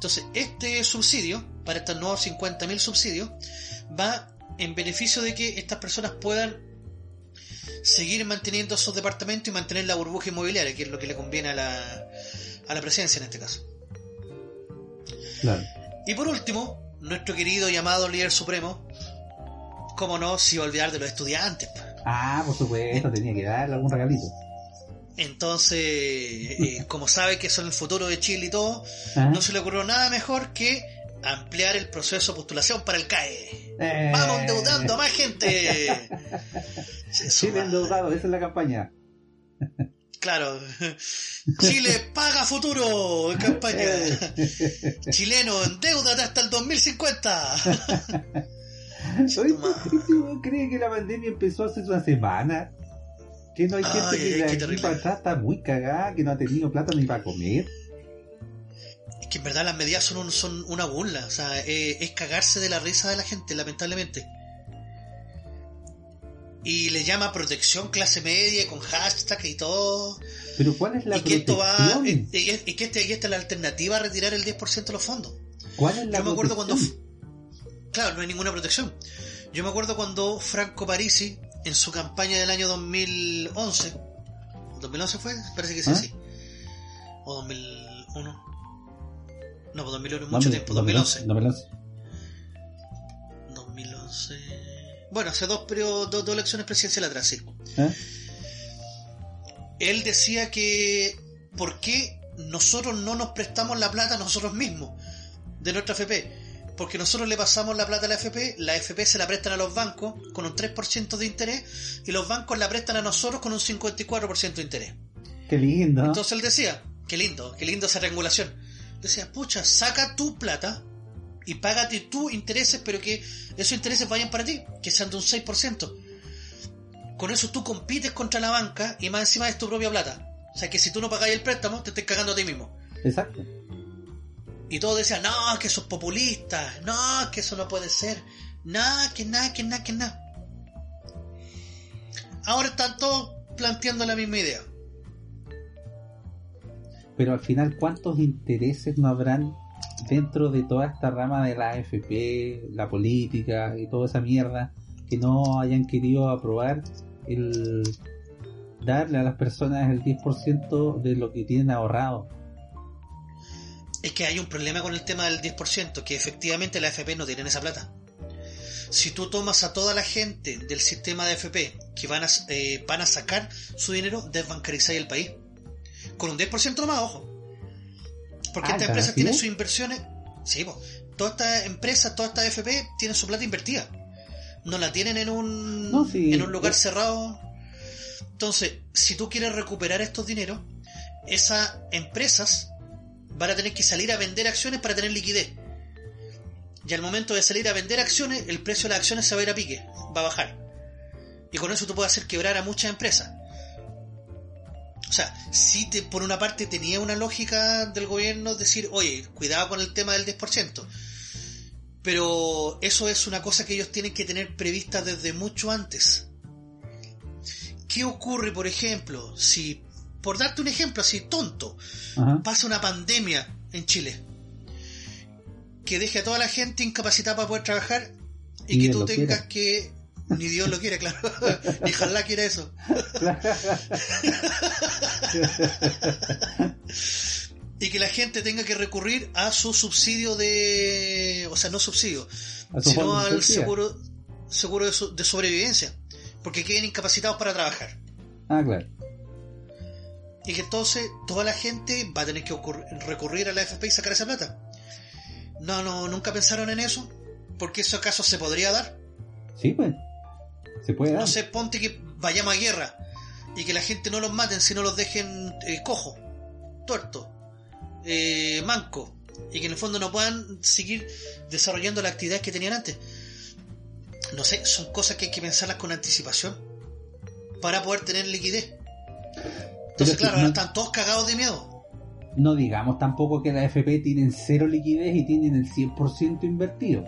Entonces este subsidio, para estos nuevos 50.000 subsidios, va en beneficio de que estas personas puedan seguir manteniendo esos departamentos y mantener la burbuja inmobiliaria, que es lo que le conviene a la, a la presidencia en este caso. Claro. Y por último, nuestro querido y amado líder supremo, como no, si iba a olvidar de los estudiantes. Ah, por supuesto, tenía que darle algún regalito. Entonces, eh, como sabe que son el futuro de Chile y todo, ¿Ah? no se le ocurrió nada mejor que ampliar el proceso de postulación para el CAE. Eh, ¡Vamos endeudando a más gente! Chile endeudado, esa es la campaña. Claro. Chile paga futuro en campaña. Chileno, endeudate hasta el 2050. Oye, ¿tú cree que la pandemia empezó hace una semana? Que no hay gente Ay, que ay, de aquí para atrás está muy cagada, que no ha tenido plata ni para comer. Es que en verdad las medidas son, un- son una burla. O sea, eh, es cagarse de la risa de la gente, lamentablemente. Y le llama protección clase media con hashtag y todo. Pero ¿cuál es la y que esto protección? va. Y, y- y que, este, esta es la alternativa a retirar el 10% de los fondos. ¿Cuál es la Yo me acuerdo cuando. protección? Claro, no hay ninguna protección. Yo me acuerdo cuando Franco Parisi, en su campaña del año 2011. ¿2011 fue? Parece que sí, ¿Ah? sí. O 2001. No, pues 2001 es No, mucho tiempo, no me 2011. lance, no me lance. 2011. Bueno, hace dos, periodos, dos, dos elecciones presidenciales atrás, sí. ¿Eh? Él decía que. ¿Por qué nosotros no nos prestamos la plata a nosotros mismos de nuestra FP? Porque nosotros le pasamos la plata a la FP, la FP se la prestan a los bancos con un 3% de interés y los bancos la prestan a nosotros con un 54% de interés. Qué lindo. Entonces él decía, qué lindo, qué lindo esa triangulación. Decía, pucha, saca tu plata y págate tus intereses, pero que esos intereses vayan para ti, que sean de un 6%. Con eso tú compites contra la banca y más encima es tu propia plata. O sea que si tú no pagáis el préstamo, te estás cagando a ti mismo. Exacto. Y todos decían, no, que eso es populista, no, que eso no puede ser, nada, que nada, que nada, que nada. Ahora están todos planteando la misma idea. Pero al final, ¿cuántos intereses no habrán dentro de toda esta rama de la AFP, la política y toda esa mierda que no hayan querido aprobar el darle a las personas el 10% de lo que tienen ahorrado? Es que hay un problema con el tema del 10%, que efectivamente la FP no tienen esa plata. Si tú tomas a toda la gente del sistema de FP que van a, eh, van a sacar su dinero, desbancarizáis el país. Con un 10% nomás, ojo. Porque Ah, estas ¿tan empresas tienen sus inversiones. Sí, po. todas estas empresas, todas estas FP tienen su plata invertida. No la tienen en un, No, sí. en un lugar cerrado. Entonces, si tú quieres recuperar estos dineros, esas empresas van a tener que salir a vender acciones para tener liquidez. Y al momento de salir a vender acciones, el precio de las acciones se va a ir a pique, va a bajar. Y con eso tú puedes hacer quebrar a muchas empresas. O sea, si te, por una parte tenía una lógica del gobierno decir, oye, cuidado con el tema del 10%. Pero eso es una cosa que ellos tienen que tener prevista desde mucho antes. ¿Qué ocurre, por ejemplo, si, por darte un ejemplo así tonto, Ajá. pasa una pandemia en Chile que deje a toda la gente incapacitada para poder trabajar y que tú tengas quiera. que ni Dios lo quiere, claro, ni Jalá quiere eso. Y que la gente tenga que recurrir a su subsidio de, o sea, no subsidio, sino al seguro seguro de, so- de sobrevivencia, porque queden incapacitados para trabajar. Ah, claro. Y que entonces toda la gente va a tener que recurrir a la FP y sacar esa plata. No, no, nunca pensaron en eso. Porque eso acaso se podría dar. Sí, pues. Se puede dar. No sé, ponte que vayamos a guerra y que la gente no los maten, sino los dejen eh, cojo, tuerto, eh, manco, y que en el fondo no puedan seguir desarrollando las actividades que tenían antes. No sé, son cosas que hay que pensarlas con anticipación para poder tener liquidez. Entonces, claro, no- están todos cagados de miedo. No digamos tampoco que la FP tienen cero liquidez y tienen el 100% invertido.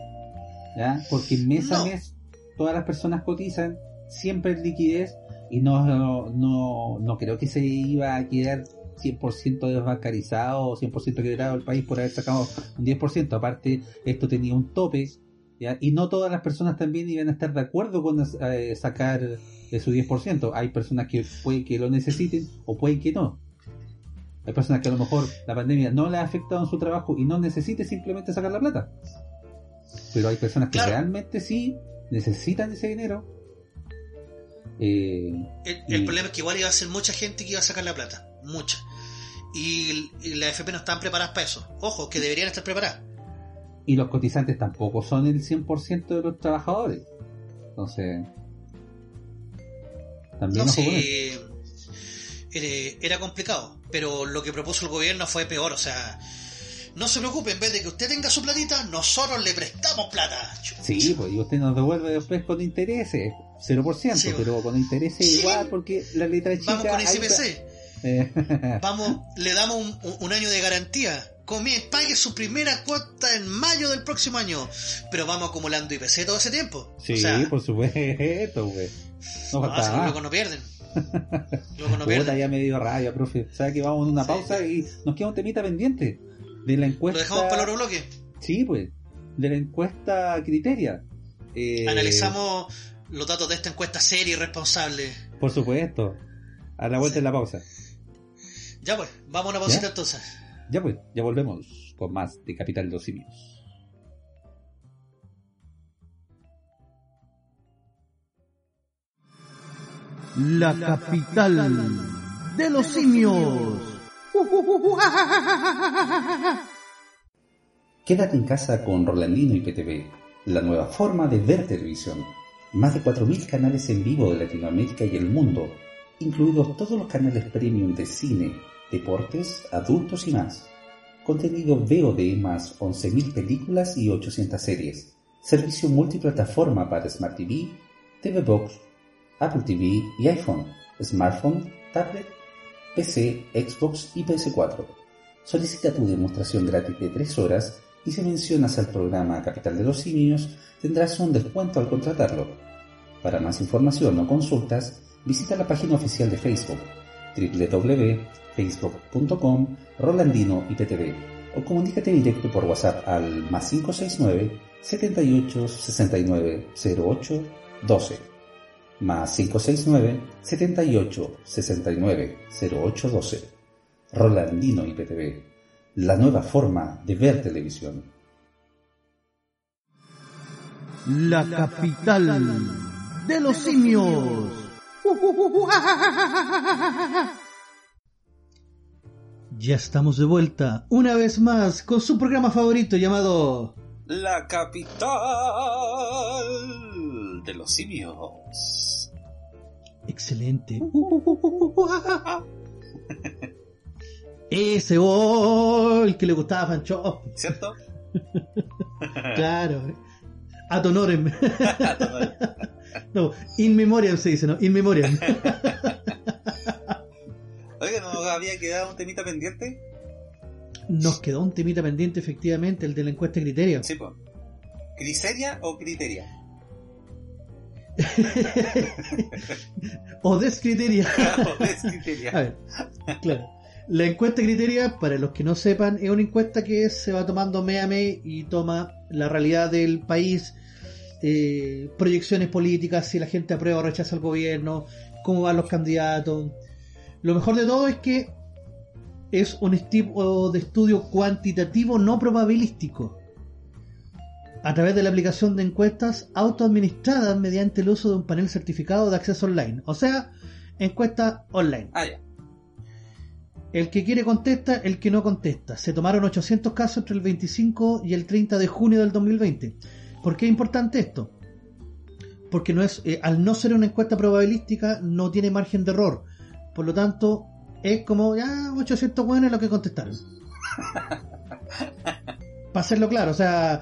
¿Ya? Porque mes No. a mes todas las personas cotizan, siempre en liquidez y no, no, no creo que se iba a quedar 100% desbancarizado o 100% quebrado el país por haber sacado un 10%. Aparte, esto tenía un tope ¿ya? y no todas las personas también iban a estar de acuerdo con eh, sacar de su 10%. Hay personas que puede que lo necesiten o pueden que no. Hay personas que a lo mejor la pandemia no le ha afectado en su trabajo y no necesite simplemente sacar la plata. Pero hay personas que Claro. realmente sí necesitan ese dinero. Eh, El, el Y- problema es que igual iba a ser mucha gente que iba a sacar la plata. Mucha. Y, y la FP no están preparadas para eso. Ojo, que deberían estar preparadas. y los cotizantes tampoco son el 100% de los trabajadores. Entonces, también sí. eh, era complicado, pero lo que propuso el gobierno fue peor, o sea, no se preocupe, en vez de que usted tenga su platita, nosotros le prestamos plata. Sí, pues y usted nos devuelve después con intereses, 0%, pero con intereses igual, porque la letra chica... Vamos con ICPC. Eh. Vamos, le damos un, año de garantía. Comie, pague su primera cuota en mayo del próximo año. Pero vamos acumulando IPC todo ese tiempo. Sí, por supuesto, güey. No, no, luego no pierden. luego no pierden. ya me dio rabia, profe. O sea que vamos en una pausa y nos queda un temita pendiente de la encuesta. ¿Lo dejamos para el otro bloque? Sí, pues. De la encuesta Criteria. Eh... Analizamos los datos de esta encuesta seria y responsable. Por supuesto. A la vuelta de la pausa. Ya pues, vamos a una pausita entonces. Ya pues, ya volvemos con más de Capital de los Simios. La capital de los simios. Quédate en casa con Rolandino y PTV, la nueva forma de ver televisión. Más de 4.000 canales en vivo de Latinoamérica y el mundo, incluidos todos los canales premium de cine, deportes, adultos y más. Contenido VOD más 11.000 películas y 800 series. Servicio multiplataforma para Smart TV, TV Box, Apple TV y iPhone, smartphone, tablet, PC, Xbox y PS4. Solicita tu demostración gratis de 3 horas y si mencionas al programa Capital de los Simios tendrás un descuento al contratarlo. Para más información o consultas, visita la página oficial de Facebook www.facebook.com Rolandino IPTV o comunícate directo por WhatsApp al más 569 78 69 08 12 más 569 78 69 08 12 Rolandino IPTV la nueva forma de ver televisión. La capital de los simios. Ya estamos de vuelta, una vez más, con su programa favorito llamado... La capital de los simios. Excelente. Ese gol que le gustaba a Fancho. ¿Cierto? claro. Ad honorem. No, in memoriam se dice, ¿no? In memoriam. Oiga, ¿nos había quedado un temita pendiente? Nos quedó un temita pendiente, efectivamente, el de la encuesta de criterio. Sí, pues. ¿Criseria o criteria? o descriteria. o descriteria. A ver, claro. La encuesta criteria, para los que no sepan, es una encuesta que se va tomando mes a mes y toma la realidad del país, eh, proyecciones políticas, si la gente aprueba o rechaza el gobierno, cómo van los candidatos. Lo mejor de todo es que es un tipo de estudio cuantitativo no probabilístico a través de la aplicación de encuestas autoadministradas mediante el uso de un panel certificado de acceso online. O sea, encuesta online. Ah, el que quiere contesta, el que no contesta. Se tomaron 800 casos entre el 25 y el 30 de junio del 2020. ¿Por qué es importante esto? Porque no es, eh, al no ser una encuesta probabilística, no tiene margen de error. Por lo tanto, es como, ya, 800 buenos lo que contestaron. Para hacerlo claro, o sea,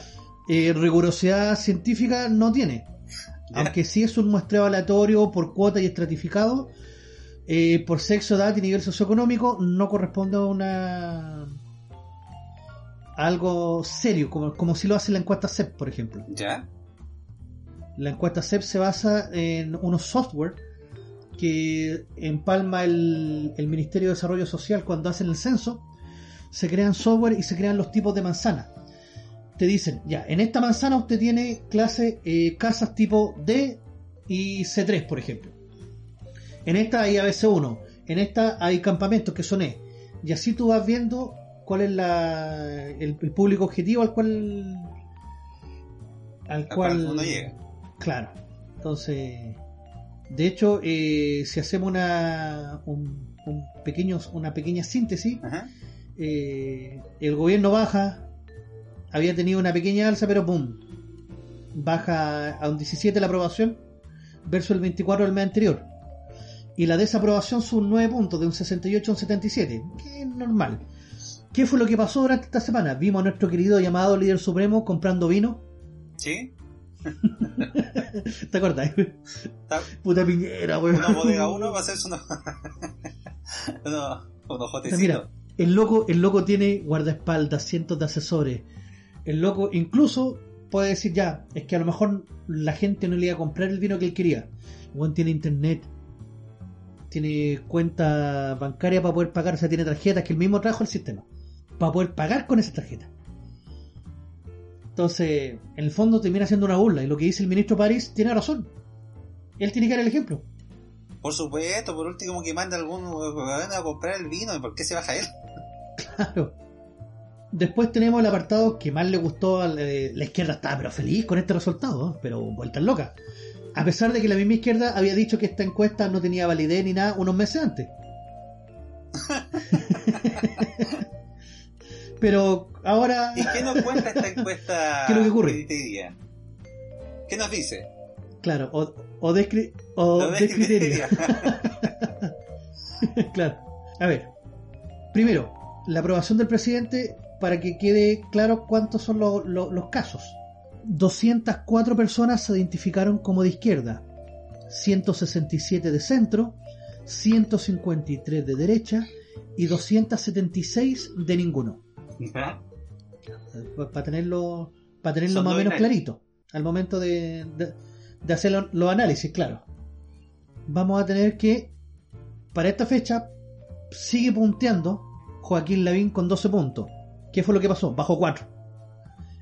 eh, rigurosidad científica no tiene. Aunque sí es un muestreo aleatorio por cuota y estratificado, eh, por sexo, edad y nivel socioeconómico, no corresponde a una algo serio, como, como si lo hace la encuesta CEP, por ejemplo. ¿Ya? La encuesta CEP se basa en unos software que empalma el, el Ministerio de Desarrollo Social cuando hacen el censo. Se crean software y se crean los tipos de manzana. Te dicen, ya, en esta manzana usted tiene clase, eh, casas tipo D y C3, por ejemplo. En esta hay ABC1, en esta hay campamentos que son E. Y así tú vas viendo cuál es la, el, público objetivo al cual al cual uno llega. Claro. Entonces, de hecho, eh, si hacemos una un, pequeño, una pequeña síntesis, eh, el gobierno baja, había tenido una pequeña alza, pero ¡pum! Baja a un 17 la aprobación versus el 24 del mes anterior. y la desaprobación son 9 puntos, de un 68 a un 77, que es normal. ¿Qué fue lo que pasó durante esta semana? Vimos a nuestro querido llamado líder supremo comprando vino. ¿Sí? ¿Te acordás? Puta piñera, weón. Una bodega uno va a unos... unos, unos jotecitos. Mira, el loco, el loco tiene guardaespaldas, cientos de asesores. El loco incluso puede decir ya, es que a lo mejor la gente no le iba a comprar el vino que él quería. El weón tiene internet, tiene cuenta bancaria para poder pagar, o sea, tiene tarjetas que él mismo trajo al sistema, para poder pagar con esa tarjeta. Entonces, en el fondo termina siendo una burla, y lo que dice el ministro París tiene razón. Él tiene que dar el ejemplo. Por supuesto, por último que manda algún weón a comprar el vino, ¿y por qué se baja él? Claro. Después tenemos el apartado que más le gustó a la, la izquierda. Estaba pero feliz con este resultado, ¿eh? pero vueltas locas. A pesar de que la misma izquierda había dicho que esta encuesta no tenía validez ni nada unos meses antes. pero ahora... ¿Y qué nos cuenta esta encuesta? ¿Qué es lo que ocurre? ¿Qué nos dice? Claro, o, o, descri- o de descriteria. claro. A ver. Primero, la aprobación del presidente para que quede claro cuántos son lo- lo- los casos. 204 personas se identificaron como de izquierda, 167 de centro, 153 de derecha y 276 de ninguno. ¿Ah? Para tenerlo, para tenerlo más o menos clarito al momento de, de- de hacer lo- los análisis, claro. Vamos a tener que, para esta fecha, sigue punteando Joaquín Lavín con 12 puntos. ¿Qué fue lo que pasó? Bajó 4.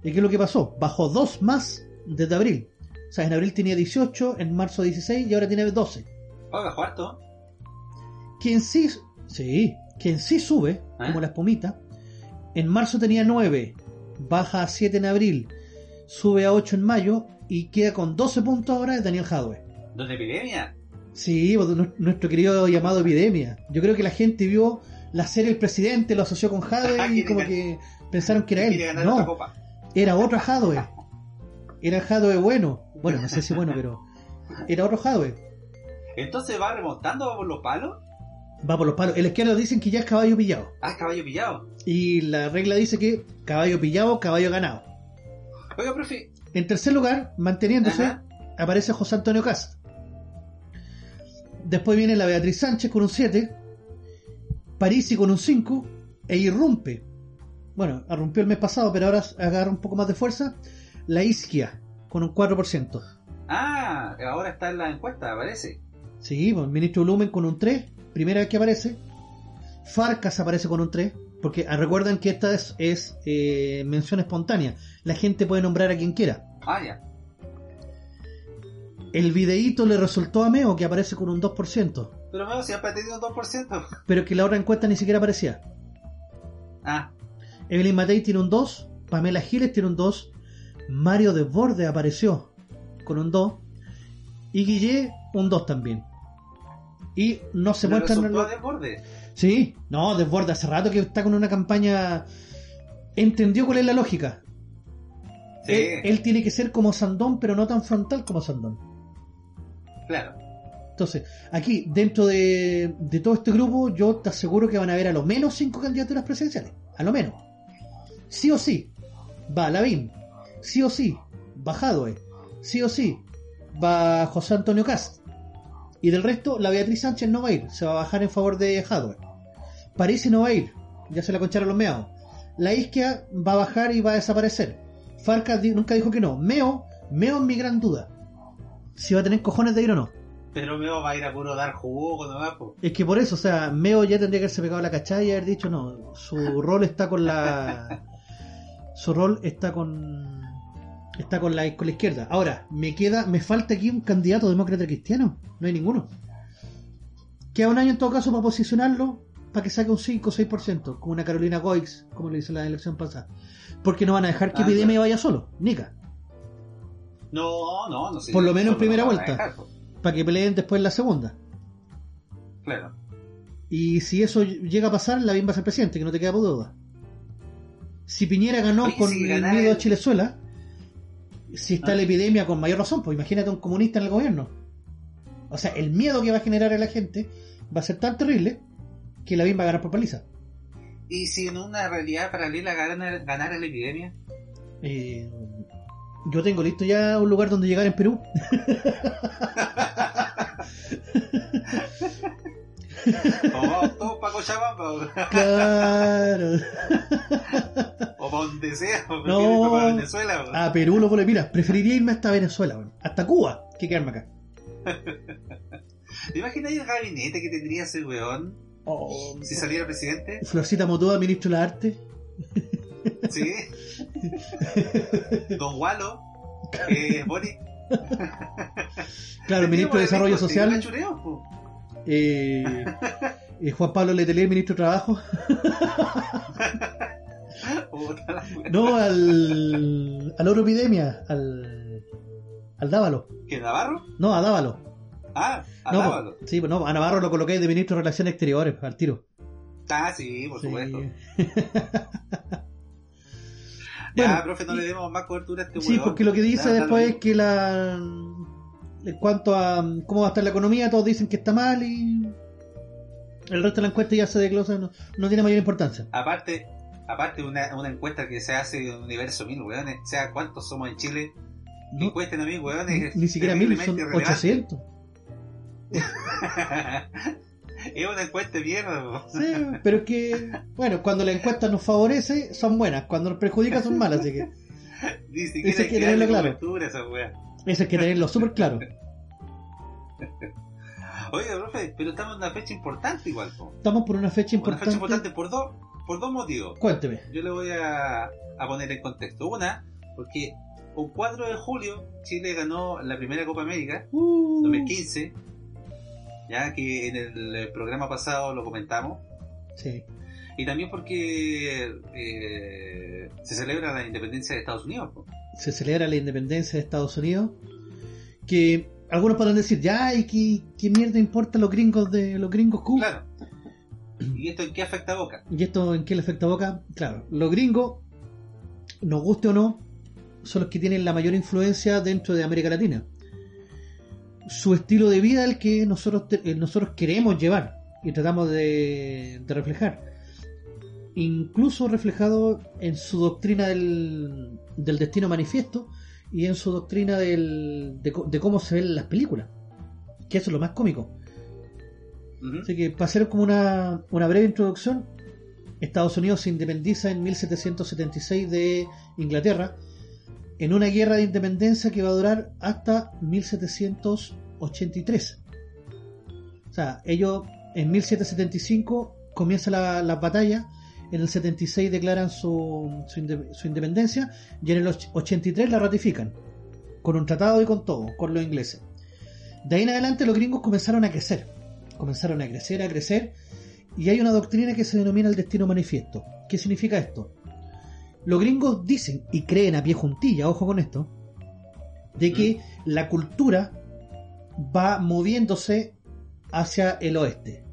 ¿Y qué es lo que pasó? Bajó 2 más desde abril. O sea, en abril tenía 18, en marzo 16 y ahora tiene 12. Oiga, cuarto. Quien sí, sí, quien sí sube, ¿Ah? como la espumita, en marzo tenía 9, baja a 7 en abril, sube a 8 en mayo y queda con 12 puntos ahora de Daniel Jadwe. ¿Dónde epidemia? Sí, pues, nu- nuestro querido llamado Epidemia. Yo creo que la gente vio la serie El Presidente, lo asoció con Jadwe y Quiere como que pensaron que era él. No, era otro Jadwe. Era Jadwe bueno. Bueno, no sé si bueno, pero era otro Jadwe. Entonces va remontando va por los palos. Va por los palos. El izquierdo dicen que ya es caballo pillado. Ah, caballo pillado. Y la regla dice que caballo pillado, caballo ganado. Oiga, profe. En tercer lugar, manteniéndose, Ajá. aparece José Antonio Cast. Después viene la Beatriz Sánchez con un 7, Parisi con un 5 e irrumpe. Bueno, irrumpió el mes pasado, pero ahora agarra un poco más de fuerza. La Isquia con un 4%. Ah, ahora está en la encuesta, parece. Sí, pues, el ministro Lumen con un 3, primera vez que aparece. Farcas aparece con un 3, porque ah, recuerden que esta es, es, eh, mención espontánea. La gente puede nombrar a quien quiera. Ah, ya. El videíto le resultó a Meo, que aparece con un 2%, Pero veo siempre ha tenido un 2%. pero que la otra encuesta ni siquiera aparecía. Ah, Evelyn Matei tiene un 2, Pamela Giles tiene un 2, Mario Desborde apareció con un 2, y Guille un 2 también. Y no se le muestran... los- desborde. Sí, no, Desborde hace rato que está con una campaña... Entendió cuál es la lógica. Sí, Él, él tiene que ser como Sandón, pero no tan frontal como Sandón. claro. Entonces, aquí, dentro de, todo este grupo, yo te aseguro que van a haber a lo menos cinco candidaturas presidenciales. A lo menos. Sí o sí, va Lavín. Sí o sí, va Jadwe. Sí o sí, va José Antonio Cast. Y del resto, la Beatriz Sánchez no va a ir. Se va a bajar en favor de Jadwe. Parece no va a ir. Ya se la concharon los meados. La Isquia va a bajar y va a desaparecer. Farcas di- nunca dijo que no. Meo, Meo es mi gran duda. Si va a tener cojones de ir o no. Pero Meo va a ir a puro dar jugo po. Es que por eso, o sea, Meo ya tendría que haberse pegado la cachada y haber dicho, no, su rol está con la... Su rol está con... Está con la, con la izquierda. Ahora, me queda, me falta aquí un candidato demócrata cristiano. No hay ninguno. Queda un año en todo caso para posicionarlo, para que saque un 5 o 6%, como una Carolina Goix, como le hizo la elección pasada. Porque no van a dejar que Ah, Epidemia vaya solo, Nica. No, no, no sé. Por lo menos en primera vuelta. dejar. Para que peleen después la segunda. Claro. Y si eso llega a pasar, Lavín va a ser presidente, que no te queda por duda. Si Piñera ganó Oye, con si el miedo a el- Chilezuela, si está Ah. la epidemia con mayor razón, pues imagínate un comunista en el gobierno. O sea, el miedo que va a generar a la gente va a ser tan terrible que la va a ganar por paliza. ¿Y si en una realidad paralela ganara, ganara la epidemia? Eh, yo tengo listo ya un lugar donde llegar en Perú. o todos para Cochabamba. Claro. o para donde sea, o No. para Venezuela. A Perú lo pone. Mira, preferiría irme hasta Venezuela, hasta Cuba, que quedarme acá. ¿Te imaginas el gabinete que tendría ese weón Oh, si saliera presidente? Florcita Motoa, ministro de la Arte. Sí. Don Walo, que es Boric. Claro, ministro de Desarrollo Social. Chureo. Eh, eh, Juan Pablo Letelier, ministro de Trabajo. No, al. al oro epidemia, al. al Dávalo. ¿Que Navarro? No, a Dávalo. Ah, a No, Dávalo. po- sí, pues no, a Navarro lo coloqué de ministro de Relaciones Exteriores, al tiro. Ah, sí, por Sí. supuesto. Bueno, ya, profe, no le demos más cobertura a este Sí, porque lo que dice Ya, después es que la. En cuanto a mm, cómo va a estar la economía, todos dicen que está mal y. El resto de la encuesta ya se desglosa, no, no tiene mayor importancia. Aparte, aparte una, una encuesta que se hace en Universo 1000, weones, o sea, ¿cuántos somos en Chile? No, Encuesten a mí, weones. ni, ni siquiera mil, son terriblemente 800. es una encuesta de mierda. Sí, pero es que, bueno, cuando la encuesta nos favorece, son buenas, cuando nos perjudica, son malas, así que Ni siquiera hay que hay que tenerlo claro. esa eso hay que tenerlo súper claro. Oiga, profe, pero estamos en una fecha importante igual. Estamos por una fecha Una importante. fecha importante por dos, por dos motivos. Cuénteme. Yo le voy a, a poner en contexto. Una, porque un 4 de julio Chile ganó la primera Copa América, Uh, 2015, ya que en el programa pasado lo comentamos. sí. Y también porque eh, se celebra la independencia de Estados Unidos. se celebra la independencia de Estados Unidos, que algunos podrán decir, ya, ¿y qué, qué mierda importa los gringos de los gringos cool? Claro. ¿Y esto en qué afecta a Boca? ¿Y esto en qué le afecta a Boca? Claro, los gringos, nos guste o no, son los que tienen la mayor influencia dentro de América Latina. Su estilo de vida el que nosotros, eh, nosotros queremos llevar y tratamos de, de reflejar. Incluso reflejado en su doctrina del, del destino manifiesto y en su doctrina del, de, de cómo se ven las películas. Que eso es lo más cómico. Así que para hacer como una, una breve introducción, Estados Unidos se independiza en 1776 de Inglaterra en una guerra de independencia que va a durar hasta 1783. O sea, ellos en 1775 comienza la, la batalla, en el 76 declaran su, su, inde- su independencia y en el och- 83 la ratifican, con un tratado y con todo, con los ingleses. De ahí en adelante los gringos comenzaron a crecer, comenzaron a crecer, a crecer, y hay una doctrina que se denomina el destino manifiesto. ¿Qué significa esto? Los gringos dicen y creen a pie juntilla, ojo con esto, de que la cultura va moviéndose hacia el oeste.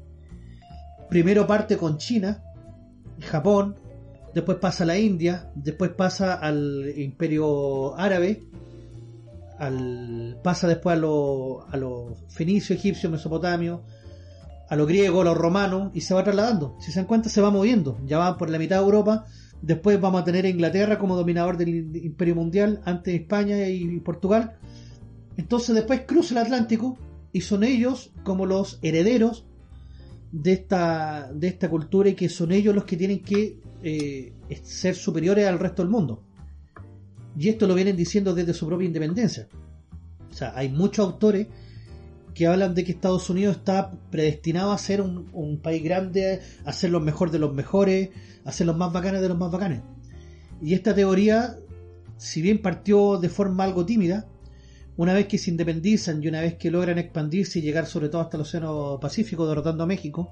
Primero parte con China, Japón, después pasa a la India, después pasa al imperio árabe, al, pasa después a los a los fenicios, egipcios, mesopotamios, a los griegos, a los romanos, y se va trasladando. Si se dan cuenta, se va moviendo. Ya van por la mitad de Europa, después vamos a tener a Inglaterra como dominador del imperio mundial, antes España y Portugal. Entonces después cruza el Atlántico y son ellos como los herederos de esta, de esta cultura y que son ellos los que tienen que eh, ser superiores al resto del mundo. Y esto lo vienen diciendo desde su propia independencia. O sea, hay muchos autores que hablan de que Estados Unidos está predestinado a ser un, un país grande, a ser los mejores de los mejores, a ser los más bacanes de los más bacanes. Y esta teoría, si bien partió de forma algo tímida, una vez que se independizan y una vez que logran expandirse y llegar sobre todo hasta el Océano Pacífico, derrotando a México,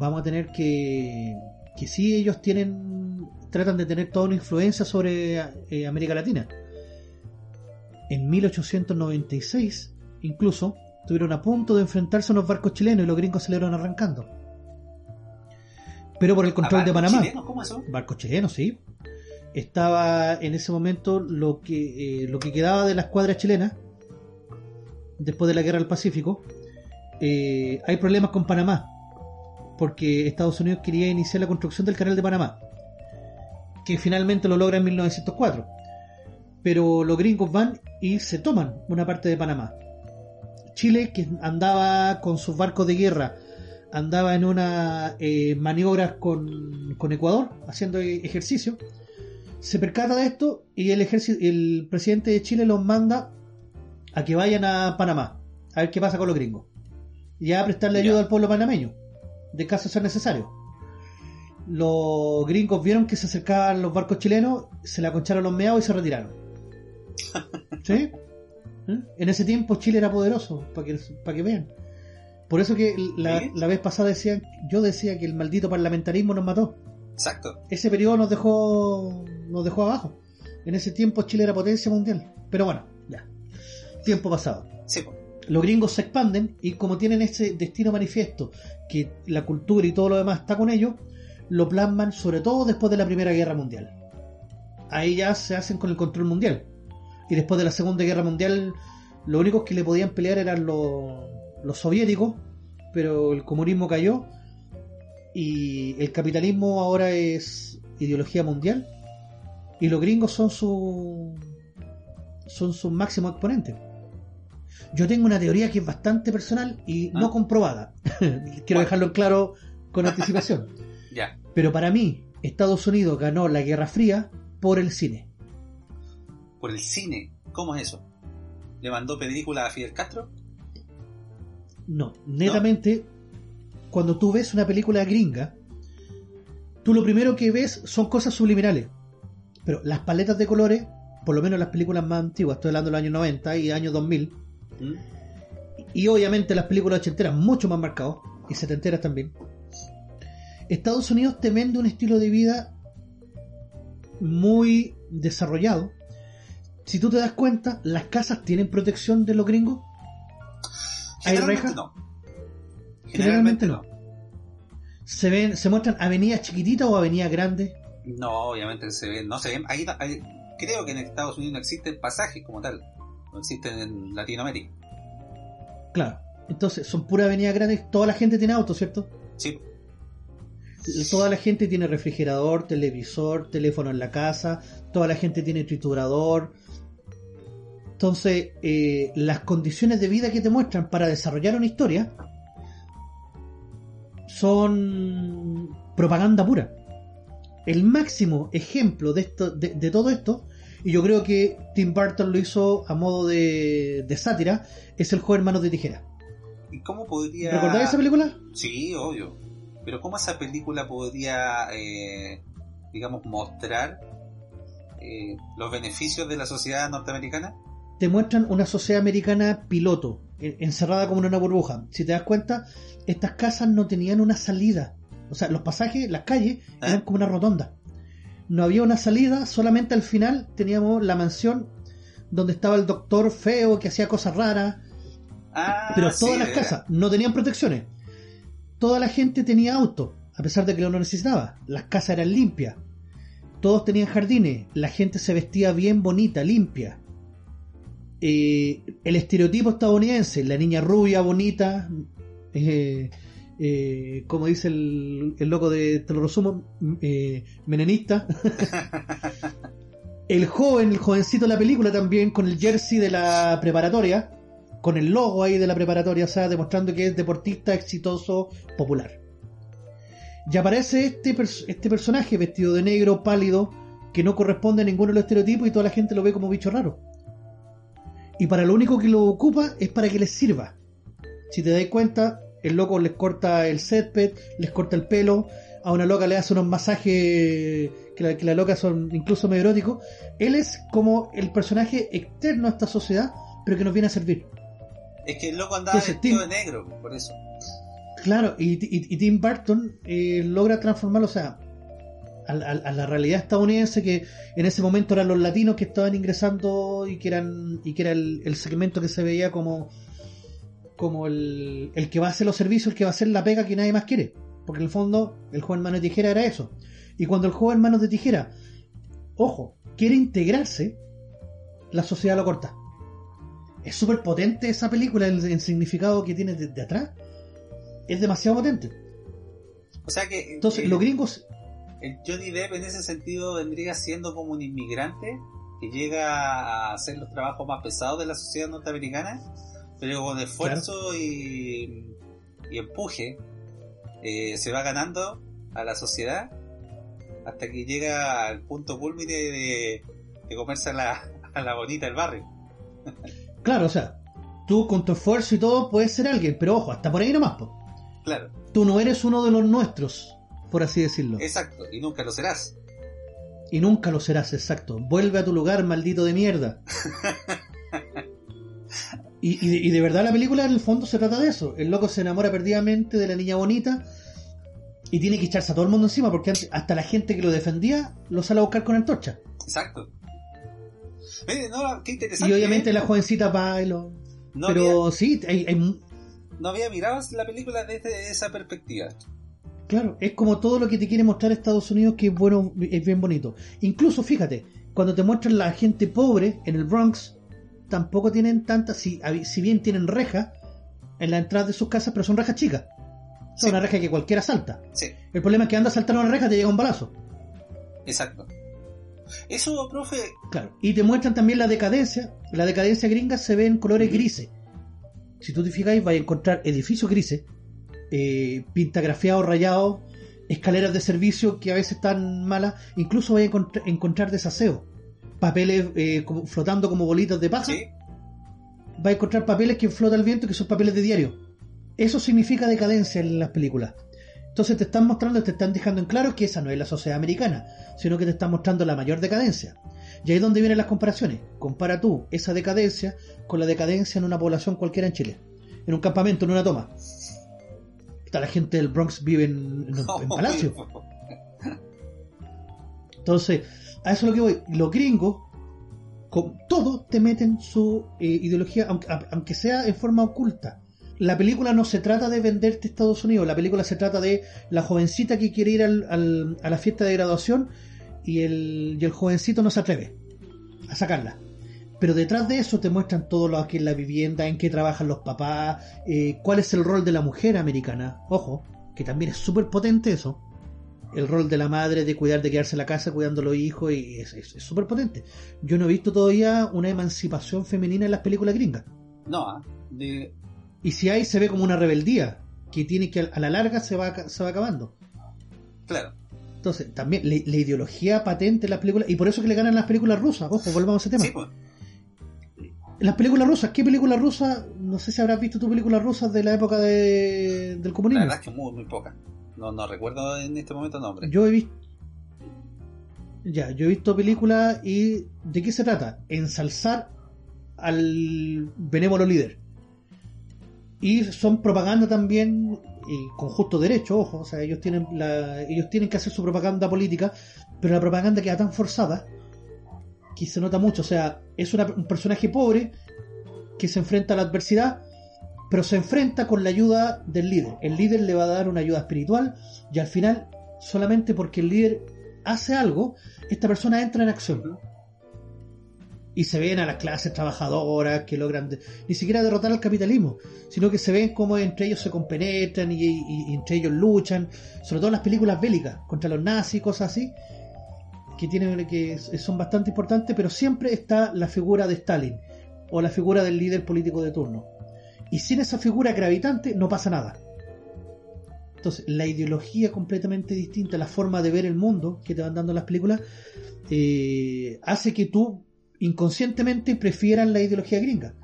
vamos a tener que, que sí ellos tienen, tratan de tener toda una influencia sobre eh, América Latina. En 1896, incluso, estuvieron a punto de enfrentarse a unos barcos chilenos y los gringos se le fueron arrancando. Pero por el control de Panamá. chilenos, ¿Cómo eso? Barcos chilenos, sí. Estaba en ese momento lo que, eh, lo que quedaba de la escuadra chilena después de la guerra del Pacífico, eh, hay problemas con Panamá, porque Estados Unidos quería iniciar la construcción del canal de Panamá, que finalmente lo logra en 1904. Pero los gringos van y se toman una parte de Panamá. Chile, que andaba con sus barcos de guerra, andaba en una eh, maniobras con, con Ecuador, haciendo ejercicio, se percata de esto y el, ejército, el presidente de Chile los manda a que vayan a Panamá, a ver qué pasa con los gringos. Y a prestarle ayuda Ya. al pueblo panameño, de caso ser necesario. Los gringos vieron que se acercaban los barcos chilenos, se la concharon los meados y se retiraron. ¿Sí? ¿Eh? En ese tiempo Chile era poderoso, para que, para que vean. Por eso que la, ¿Sí? la vez pasada decían, yo decía que el maldito parlamentarismo nos mató Exacto. ese periodo nos dejó nos dejó abajo. En ese tiempo Chile era potencia mundial. Pero bueno, ya. Tiempo pasado. Sí. Los gringos se expanden y como tienen ese destino manifiesto, que la cultura y todo lo demás está con ellos, lo plasman sobre todo después de la Primera Guerra Mundial. Ahí ya se hacen con el control mundial. Y después de la Segunda Guerra Mundial, los únicos que le podían pelear eran los, los soviéticos, pero el comunismo cayó y el capitalismo ahora es ideología mundial y los gringos son su son sus máximos exponentes. Yo tengo una teoría que es bastante personal y no Ah. comprobada. Quiero dejarlo en claro con anticipación. Ya. Pero para mí, Estados Unidos ganó la Guerra Fría por el cine. Por el cine. ¿Cómo es eso? ¿Le mandó película a Fidel Castro? No, netamente, cuando tú ves una película gringa, tú lo primero que ves son cosas subliminales. Pero las paletas de colores, por lo menos las películas más antiguas, estoy hablando de los años 90 y años 2000, ¿Mm? y obviamente las películas ochenteras mucho más marcados, y setenteras también. Estados Unidos te vende un estilo de vida muy desarrollado. Si tú te das cuenta, las casas tienen protección de los gringos. ¿Hay rejas? no. Generalmente no. Se ven, se muestran avenidas chiquititas o avenidas grandes. No, obviamente se ven, no se ven. Ahí, ahí- creo que en Estados Unidos no existen pasajes como tal. No existen en Latinoamérica. Claro. Entonces, son puras avenidas grandes. Toda la gente tiene auto, ¿cierto? Sí, Toda la gente tiene refrigerador, televisor, teléfono en la casa. Toda la gente tiene triturador. Entonces, eh, las condiciones de vida que te muestran para desarrollar una historia son propaganda pura. El máximo ejemplo de, esto, de, de todo esto, y yo creo que Tim Burton lo hizo a modo de, de sátira, es el joven manos de tijera. ¿Y cómo podría... ¿Recordáis esa película? Sí, obvio. Pero ¿cómo esa película podría, eh, digamos, mostrar eh, los beneficios de la sociedad norteamericana? Te muestran una sociedad americana piloto, en- encerrada como en una burbuja. Si te das cuenta, estas casas no tenían una salida. O sea, los pasajes, las calles, ¿Ah? eran como una rotonda. No había una salida, solamente al final teníamos la mansión donde estaba el doctor feo que hacía cosas raras. Ah, Pero sí, todas las veras. casas no tenían protecciones. Toda la gente tenía auto, a pesar de que lo no necesitaba. Las casas eran limpias. Todos tenían jardines. La gente se vestía bien bonita, limpia. Eh, el estereotipo estadounidense, la niña rubia, bonita, eh, eh, como dice el, el loco de, te lo resumo, eh, menenista. el joven, el jovencito de la película también, con el jersey de la preparatoria, con el logo ahí de la preparatoria, o sea, demostrando que es deportista exitoso, popular. Y aparece este, pers- este personaje vestido de negro, pálido, que no corresponde a ninguno de los estereotipos y toda la gente lo ve como bicho raro. Y para lo único que lo ocupa es para que les sirva. Si te das cuenta, el loco les corta el césped, les corta el pelo, a una loca le hace unos masajes que la, que la loca son incluso medio eróticos. Él es como el personaje externo a esta sociedad, pero que nos viene a servir. Es que el loco andaba vestido de negro, por eso. Claro, y, y- y Tim Burton eh, logra transformarlo, o sea, a, a- a la realidad estadounidense que en ese momento eran los latinos que estaban ingresando y que eran y que era el, el segmento que se veía como como el, el que va a hacer los servicios, el que va a hacer la pega que nadie más quiere. Porque en el fondo el joven mano de tijera era eso. Y cuando el joven manos de tijera, ojo, quiere integrarse, la sociedad lo corta. es súper potente esa película, el, el significado que tiene desde atrás. Es demasiado potente. O sea que. Entonces, eh, los gringos, el Johnny Depp en ese sentido vendría siendo como un inmigrante que llega a hacer los trabajos más pesados de la sociedad norteamericana, pero con esfuerzo y, y empuje eh, se va ganando a la sociedad hasta que llega al punto culmine de, de comerse a la, a la bonita del barrio. claro, o sea, tú con tu esfuerzo y todo puedes ser alguien, pero ojo, hasta por ahí nomás, po. Claro, Tú no eres uno de los nuestros, por así decirlo. exacto, y nunca lo serás. Y nunca lo serás, exacto. Vuelve a tu lugar, maldito de mierda. Y, y de, y de verdad la película en el fondo se trata de eso. El loco se enamora perdidamente de la niña bonita y tiene que echarse a todo el mundo encima porque hasta la gente que lo defendía lo sale a buscar con antorcha. Exacto. No, qué Y interesante. obviamente ¿eh? la jovencita bailo. no, Pero había, sí, hay- hay, no había mirado la película desde esa perspectiva. Claro, es como todo lo que te quiere mostrar Estados Unidos que es bueno, es bien bonito. Incluso, fíjate, cuando te muestran la gente pobre en el Bronx, tampoco tienen tantas, si, si bien tienen rejas en la entrada de sus casas, pero son rejas chicas. Son Sí. una reja que cualquiera salta. Sí, El problema es que anda a saltar una reja te llega un balazo. exacto. Eso, profe, Claro. Y te muestran también la decadencia. La decadencia gringa se ve en colores grises. Si tú te fijáis, vais a encontrar edificios grises, eh, pintagrafiados, rayados, escaleras de servicio que a veces están malas. Incluso vais a encont- encontrar desaseo. Papeles eh, como- flotando como bolitas de paja. sí, Vais a encontrar papeles que flota el viento que son papeles de diario. Eso significa decadencia en las películas. Entonces te están mostrando, te están dejando en claro que esa no es la sociedad americana, sino que te están mostrando la mayor decadencia. Y ahí es donde vienen las comparaciones. Compara tú esa decadencia con la decadencia en una población cualquiera en Chile. En un campamento, en una toma. La gente del Bronx vive en, en, en palacio. Entonces, a eso es lo que voy. Los gringos, con todo, te meten su eh, ideología, aunque, a- aunque sea en forma oculta. La película no se trata de venderte Estados Unidos, la película se trata de la jovencita que quiere ir al- al- a la fiesta de graduación y el, y el jovencito no se atreve a sacarla. Pero detrás de eso te muestran todo lo que es la vivienda, en qué trabajan los papás, eh, cuál es el rol de la mujer americana. Ojo, que también es súper potente eso. El rol de la madre de cuidar, de quedarse en la casa cuidando a los hijos, y es es- es súper potente. Yo no he visto todavía una emancipación femenina en las películas gringas. No, ah, de, Y si hay, se ve como una rebeldía, que tiene que a la larga se va, se va acabando. claro. Entonces, también la, la ideología patente en las películas, y por eso que le ganan las películas rusas. Ojo, volvamos a ese tema. Sí, pues. Las películas rusas, ¿qué películas rusas? No sé si habrás visto tú películas rusas de la época de, del La comunismo. verdad es que muy, muy poca. No, no recuerdo en este momento nombre. Yo he visto. Ya, yo he visto películas y. ¿De qué se trata? Ensalzar al benévolo líder. Y son propaganda también, y con justo derecho, ojo, o sea, ellos tienen, la, ellos tienen que hacer su propaganda política, pero la propaganda queda tan forzada que se nota mucho. O sea, es una- un personaje pobre que se enfrenta a la adversidad, pero se enfrenta con la ayuda del líder. El líder le va a dar una ayuda espiritual y al final, solamente porque el líder hace algo, esta persona entra en acción. Y se ven a las clases trabajadoras que logran ni siquiera derrotar al capitalismo, sino que se ven como entre ellos se compenetran y, y- y entre ellos luchan, sobre todo en las películas bélicas, contra los nazis, cosas así, que tienen que son bastante importantes, pero siempre está la figura de Stalin o la figura del líder político de turno. Y sin esa figura gravitante no pasa nada. Entonces, la ideología completamente distinta, la forma de ver el mundo que te van dando las películas, eh, hace que tú inconscientemente prefieras la ideología gringa.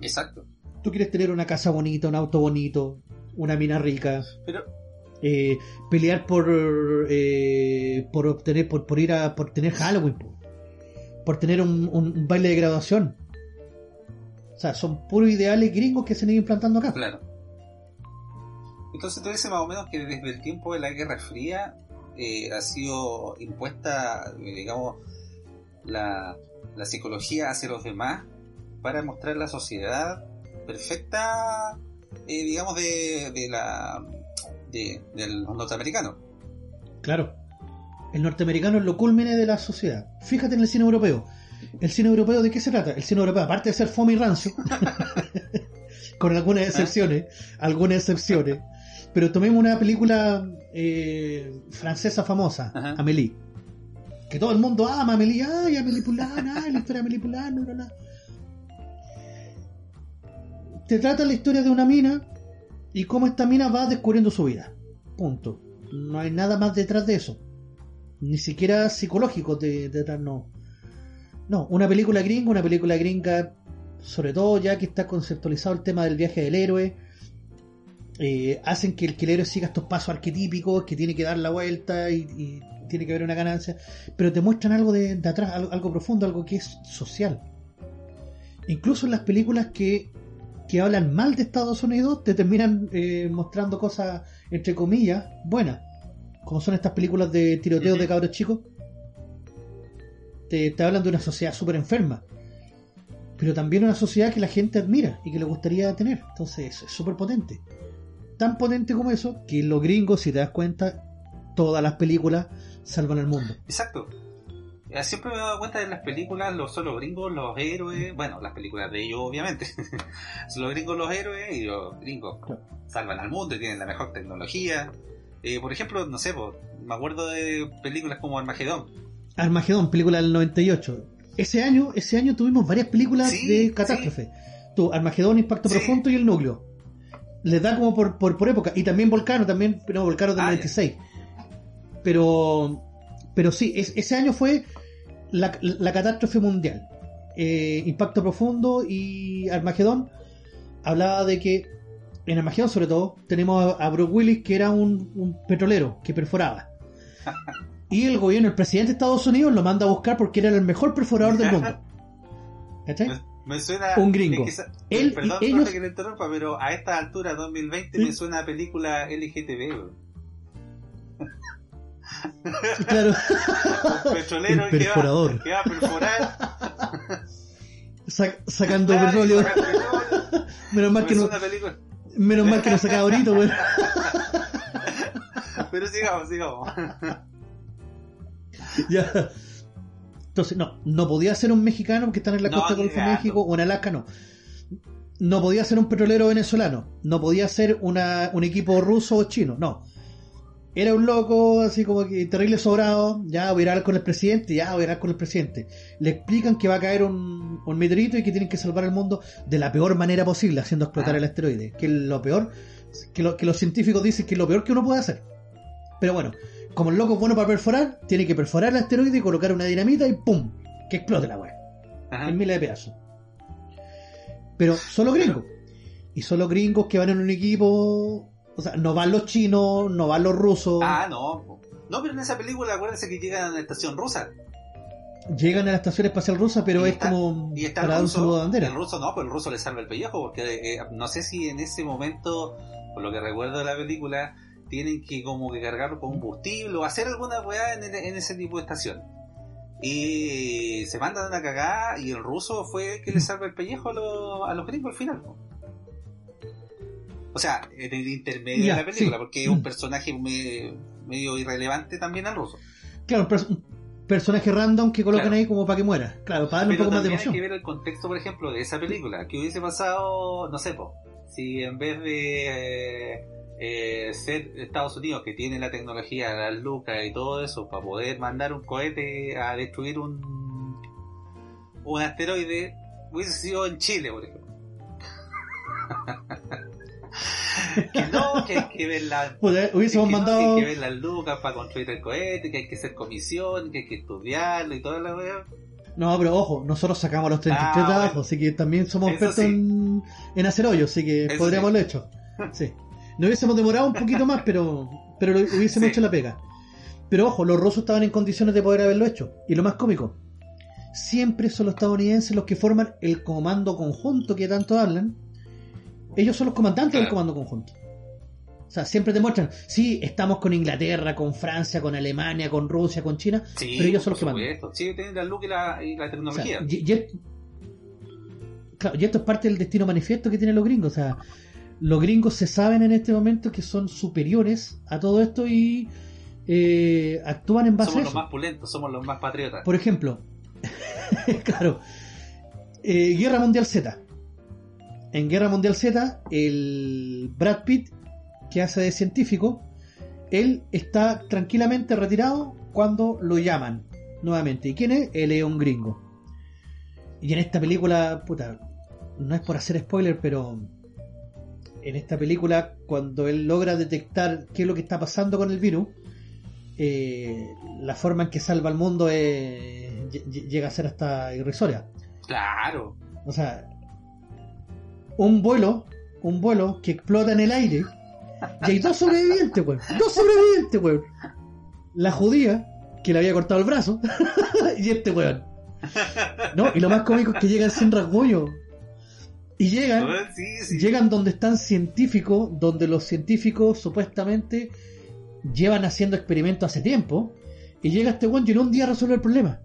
Exacto. Tú quieres tener una casa bonita, un auto bonito, una mina rica, Pero, eh, pelear por eh, por obtener por, por ir a por tener Halloween po. por tener un, un- un baile de graduación o sea son puros ideales gringos que se han ido implantando acá claro. Entonces tú dices más o menos que desde el tiempo de la Guerra Fría eh, ha sido impuesta, eh, digamos, la, la psicología hacia los demás para mostrar la sociedad perfecta, eh, digamos, de, de la de, de los norteamericanos. claro el norteamericano es lo culmine de la sociedad fíjate en el cine europeo ¿El cine europeo de qué se trata? El cine europeo, aparte de ser fome y rancio, con algunas excepciones, algunas excepciones, pero tomemos una película eh, francesa famosa, Ajá. Amélie. Que todo el mundo ama Amélie, ay, Amélie Poulain, ay, la historia de Amélie Poulain, no, no, no. Te trata la historia de una mina y cómo esta mina va descubriendo su vida. Punto. No hay nada más detrás de eso. Ni siquiera psicológico de- detrás, no. No, una película gringa, una película gringa, sobre todo ya que está conceptualizado el tema del viaje del héroe, eh, hacen que el, héroe siga estos pasos arquetípicos, que tiene que dar la vuelta y, tiene que haber una ganancia, pero te muestran algo de, de atrás, algo, algo profundo, algo que es social. Incluso en las películas que, que hablan mal de Estados Unidos, te terminan eh, mostrando cosas, entre comillas, buenas, como son estas películas de tiroteos de cabros chicos. Te, te hablan de una sociedad súper enferma, pero también una sociedad que la gente admira y que le gustaría tener. Entonces es súper potente. Tan potente como eso que los gringos, si te das cuenta, todas las películas salvan al mundo. Exacto. Siempre me he dado cuenta de las películas, los son los gringos, los héroes, bueno, las películas de ellos obviamente. son los gringos los héroes y los gringos salvan al mundo y tienen la mejor tecnología. Eh, por ejemplo, no sé, po, me acuerdo de películas como Armagedón. Armagedón, película del 98. Ese año, ese año tuvimos varias películas Sí, de catástrofe. Tú, Armagedón, Impacto Sí. Profundo y El Núcleo. Les da como por, por, por época. Y también Volcano, también, no, Volcano del Ah, ya. 96. Pero, pero sí, es- ese año fue la, la catástrofe mundial. Eh, Impacto Profundo y Armagedón hablaba de que en Armagedón sobre todo tenemos a, a Bruce Willis que era un, un petrolero que perforaba. Y el gobierno, el presidente de Estados Unidos lo manda a buscar porque era el mejor perforador del mundo. ¿Cachai? Me, me suena. Un gringo. es que Él y perdón, ellos- profe, que le interrumpa, pero a esta altura, 2020, Sí. me suena a película LGTB. Claro, Un petrolero que va, perforador. que va a perforar. Sa- sacando claro, petróleo. Menos mal que no, menos mal que no sacaba ahorita, weón. Pero sigamos, sigamos. Ya. Entonces, no, no podía ser un mexicano que están en la No, costa del Golfo de. México o en Alaska, no. No podía ser un petrolero venezolano. No podía ser una, un equipo ruso o chino, no. Era un loco, así como que terrible sobrado. Ya voy a ir a hablar con el presidente, ya voy a hablar con el presidente. Le explican que va a caer un, un meteorito y que tienen que salvar el mundo de la peor manera posible, haciendo explotar Ah. el asteroide. Que es lo peor, que, lo, que los científicos dicen que es lo peor que uno puede hacer. Pero bueno, como el loco es bueno para perforar, tiene que perforar el asteroide y colocar una dinamita y ¡pum! Que explote la weá. En miles de pedazos. Pero solo gringos. Y solo gringos que van en un equipo. O sea, no van los chinos, no van los rusos. Ah, no. No, pero en esa película acuérdense que llegan a la estación rusa. Llegan a la estación espacial rusa, pero Y es está- como Y está para el un saludo de bandera. El ruso no, pues el ruso le salva el pellejo porque eh, no sé si en ese momento, por lo que recuerdo de la película, tienen que como que cargarlo con combustible o hacer alguna weá en, el- en ese tipo de estación. Y se mandan a la cagada y el ruso fue el que le salva el pellejo a, los- a los gringos al final. O sea, en el intermedio de la película, sí. porque es un personaje me- medio irrelevante también al ruso. Claro, un personaje random que colocan Claro. ahí como para que muera. Claro, para darle un Pero poco más de también hay emoción. que ver el contexto, por ejemplo, de esa película. Que hubiese pasado, no sé, po, si en vez de eh, eh, ser Estados Unidos, que tiene la tecnología, las lucas y todo eso, para poder mandar un cohete a destruir un, un asteroide, hubiese sido en Chile, por ejemplo. que no, que hay que ver la hubiésemos no, mandado. que hay que ver las lucas para construir el cohete, que hay que hacer comisión, que hay que estudiarlo y toda la weá. No, pero ojo, nosotros sacamos los 33 Ah, trabajos, bueno. así que también somos Eso expertos sí. en, en hacer hoyos, así que Eso podríamos sí. haberlo hecho. Sí. Nos hubiésemos demorado un poquito más, pero, pero lo hubiésemos Sí. hecho la pega. Pero ojo, los rusos estaban en condiciones de poder haberlo hecho. Y lo más cómico, siempre son los estadounidenses los que forman el comando conjunto que tanto hablan. Ellos son los comandantes del comando conjunto. O sea, siempre demuestran, sí, estamos con Inglaterra, con Francia, con Alemania, con Rusia, con China, Sí, pero ellos son los que mandan. supuesto. Sí, tienen la luz y la, y la O sea, tecnología. y, y es- claro, y esto es parte del destino manifiesto que tienen los gringos. O sea, los gringos se saben en este momento que son superiores a todo esto y eh, actúan en base somos a los eso. más pulentos, somos los más patriotas. Por ejemplo, claro. Eh, Guerra Mundial Z. En Guerra Mundial Z, el Brad Pitt, que hace de científico, él está tranquilamente retirado cuando lo llaman nuevamente. ¿Y quién es? Él es un gringo. Y en esta película, puta, no es por hacer spoiler, pero en esta película, cuando él logra detectar qué es lo que está pasando con el virus, eh, la forma en que salva al mundo es- lle- lle- llega a ser hasta irrisoria. Claro. O sea, un vuelo, un vuelo que explota en el aire, y hay dos sobrevivientes, weón. Dos sobrevivientes, weón. La judía, que le había cortado el brazo, y este weón. No, y lo más cómico es que llegan sin rasguño. Y llegan, Sí, sí. llegan donde están científicos, donde los científicos supuestamente llevan haciendo experimentos hace tiempo, y llega este weón y en un día resuelve el problema.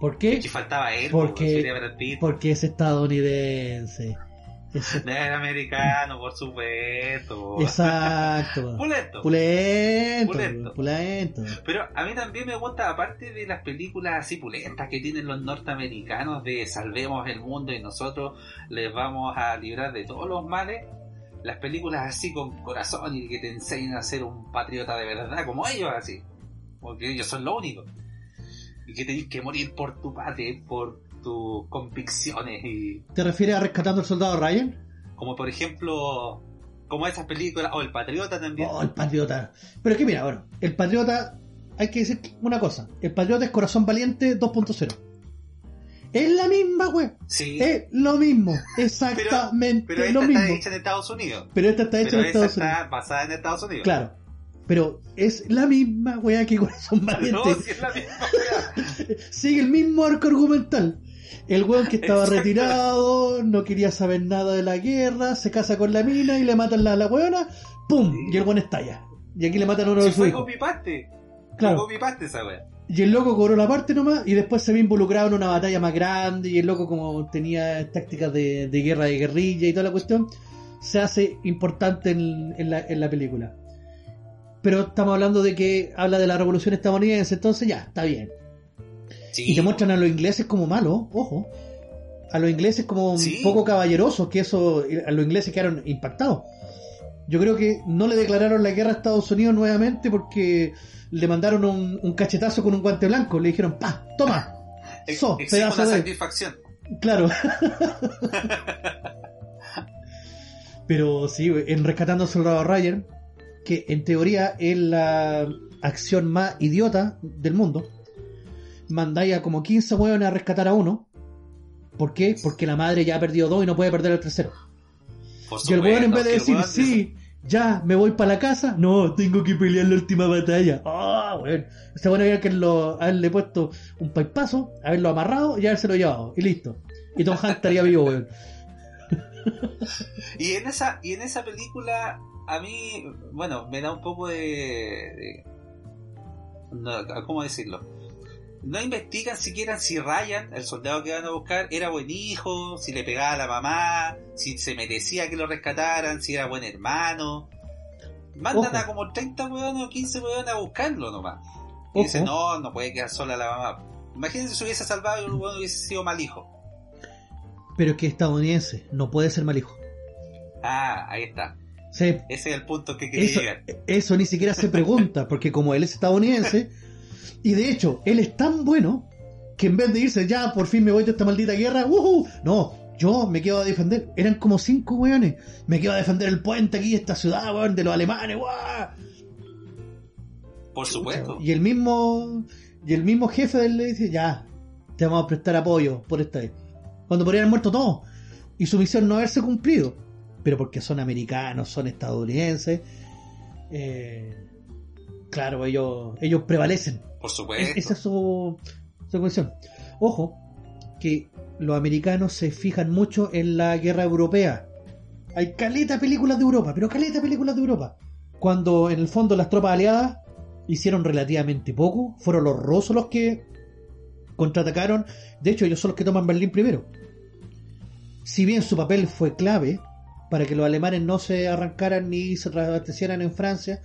¿Por qué? Faltaba él, Porque- porque. Porque es estadounidense. Es- Era americano, por supuesto. exacto. Pulento. Pulento. Pulento. Pulento. Pero a mí también me gusta, aparte de las películas así pulentas que tienen los norteamericanos de salvemos el mundo y nosotros les vamos a librar de todos los males, las películas así con corazón y que te enseñan a ser un patriota de verdad, como ellos así, porque ellos son lo único. Y que tenés que morir por tu patria, por tus convicciones y ¿Te refieres a rescatando al soldado Ryan? como por ejemplo como esas películas o el patriota también. Oh, el patriota. Pero es que mira, bueno, el patriota, hay que decir una cosa. El patriota es corazón valiente 2.0. Es la misma, güey. sí, Es lo mismo. Exactamente pero esta lo está hecha en Estados Unidos. Pero esta está hecha Pero en Estados Unidos. está basada en Estados Unidos. Claro. Pero es la misma weá que Corazón Valiente. No, si es la misma weá. Sigue el mismo arco argumental. El weón que estaba Exacto. retirado, no quería saber nada de la guerra, se casa con la mina y le matan la, la weona, ¡pum! Y el weón estalla. Y aquí le matan a uno de sus fue hijos. Claro. Esa weá. Y el loco cobró la parte nomás y después se ve involucrado en una batalla más grande y el loco como tenía tácticas de, de guerra de guerrilla y toda la cuestión, se hace importante en, en la, en la película. Pero estamos hablando de que habla de la revolución estadounidense, entonces ya, está bien. Sí. Y te muestran a los ingleses como malos, ojo. A los ingleses como Sí. un poco caballerosos, que eso, a los ingleses quedaron impactados. Yo creo que no le declararon la guerra a Estados Unidos nuevamente porque le mandaron un, un cachetazo con un guante blanco. Le dijeron, pa, toma, Ex- so, exige pedazo de... satisfacción. Claro. Pero sí, en Rescatando al Soldado Ryan, que en teoría es la acción más idiota del mundo, mandáis a como 15 hueones a rescatar a uno. ¿Por qué? Porque la madre ya ha perdido dos y no puede perder el tercero. Y el weón en vez de decir, sí, ya, me voy para la casa, no, tengo que pelear la última batalla. Ah, weón. Ese bueno había que lo, haberle puesto un paipazo, haberlo amarrado y haberse lo llevado. Y listo. Y Tom Hanks estaría vivo, weón. Y en esa, y en esa película, a mí, bueno, me da un poco de. de- no, ¿Cómo decirlo? No investigan siquiera si Ryan, el soldado que van a buscar, era buen hijo, si le pegaba a la mamá, si se merecía que lo rescataran, si era buen hermano. Mandan Ojo. a como 30 weones o 15 weones a buscarlo nomás. Y dicen, no, no puede quedar sola la mamá. Imagínense si se hubiese salvado y el weón hubiese sido mal hijo. Pero es que es estadounidense, no puede ser mal hijo. Ah, ahí está. Ese es el punto que quería eso, llegar. eso ni siquiera se pregunta, porque como él es estadounidense, y de hecho, él es tan bueno que en vez de irse ya, por fin me voy de esta maldita guerra, ¡wujú! no, yo me quedo a defender. Eran como cinco weones. Me quedo a defender el puente aquí, esta ciudad, weón, de los alemanes, ¡guau! Por supuesto. Y el mismo, y el mismo jefe de él le dice, ya, te vamos a prestar apoyo por esta vez. Cuando podrían haber muerto todos. Y su misión no haberse cumplido. Pero porque son americanos, son estadounidenses. eh, claro, ellos, ellos prevalecen. Por Es- supuesto. esa es su, su cuestión. Ojo, que los americanos se fijan mucho en la guerra europea. Hay caleta películas de Europa, pero caleta películas de Europa. Cuando en el fondo las tropas aliadas hicieron relativamente poco, fueron los rusos los que contraatacaron. De hecho, ellos son los que toman Berlín primero. Si bien su papel fue clave para que los alemanes no se arrancaran ni se reabastecieran en Francia,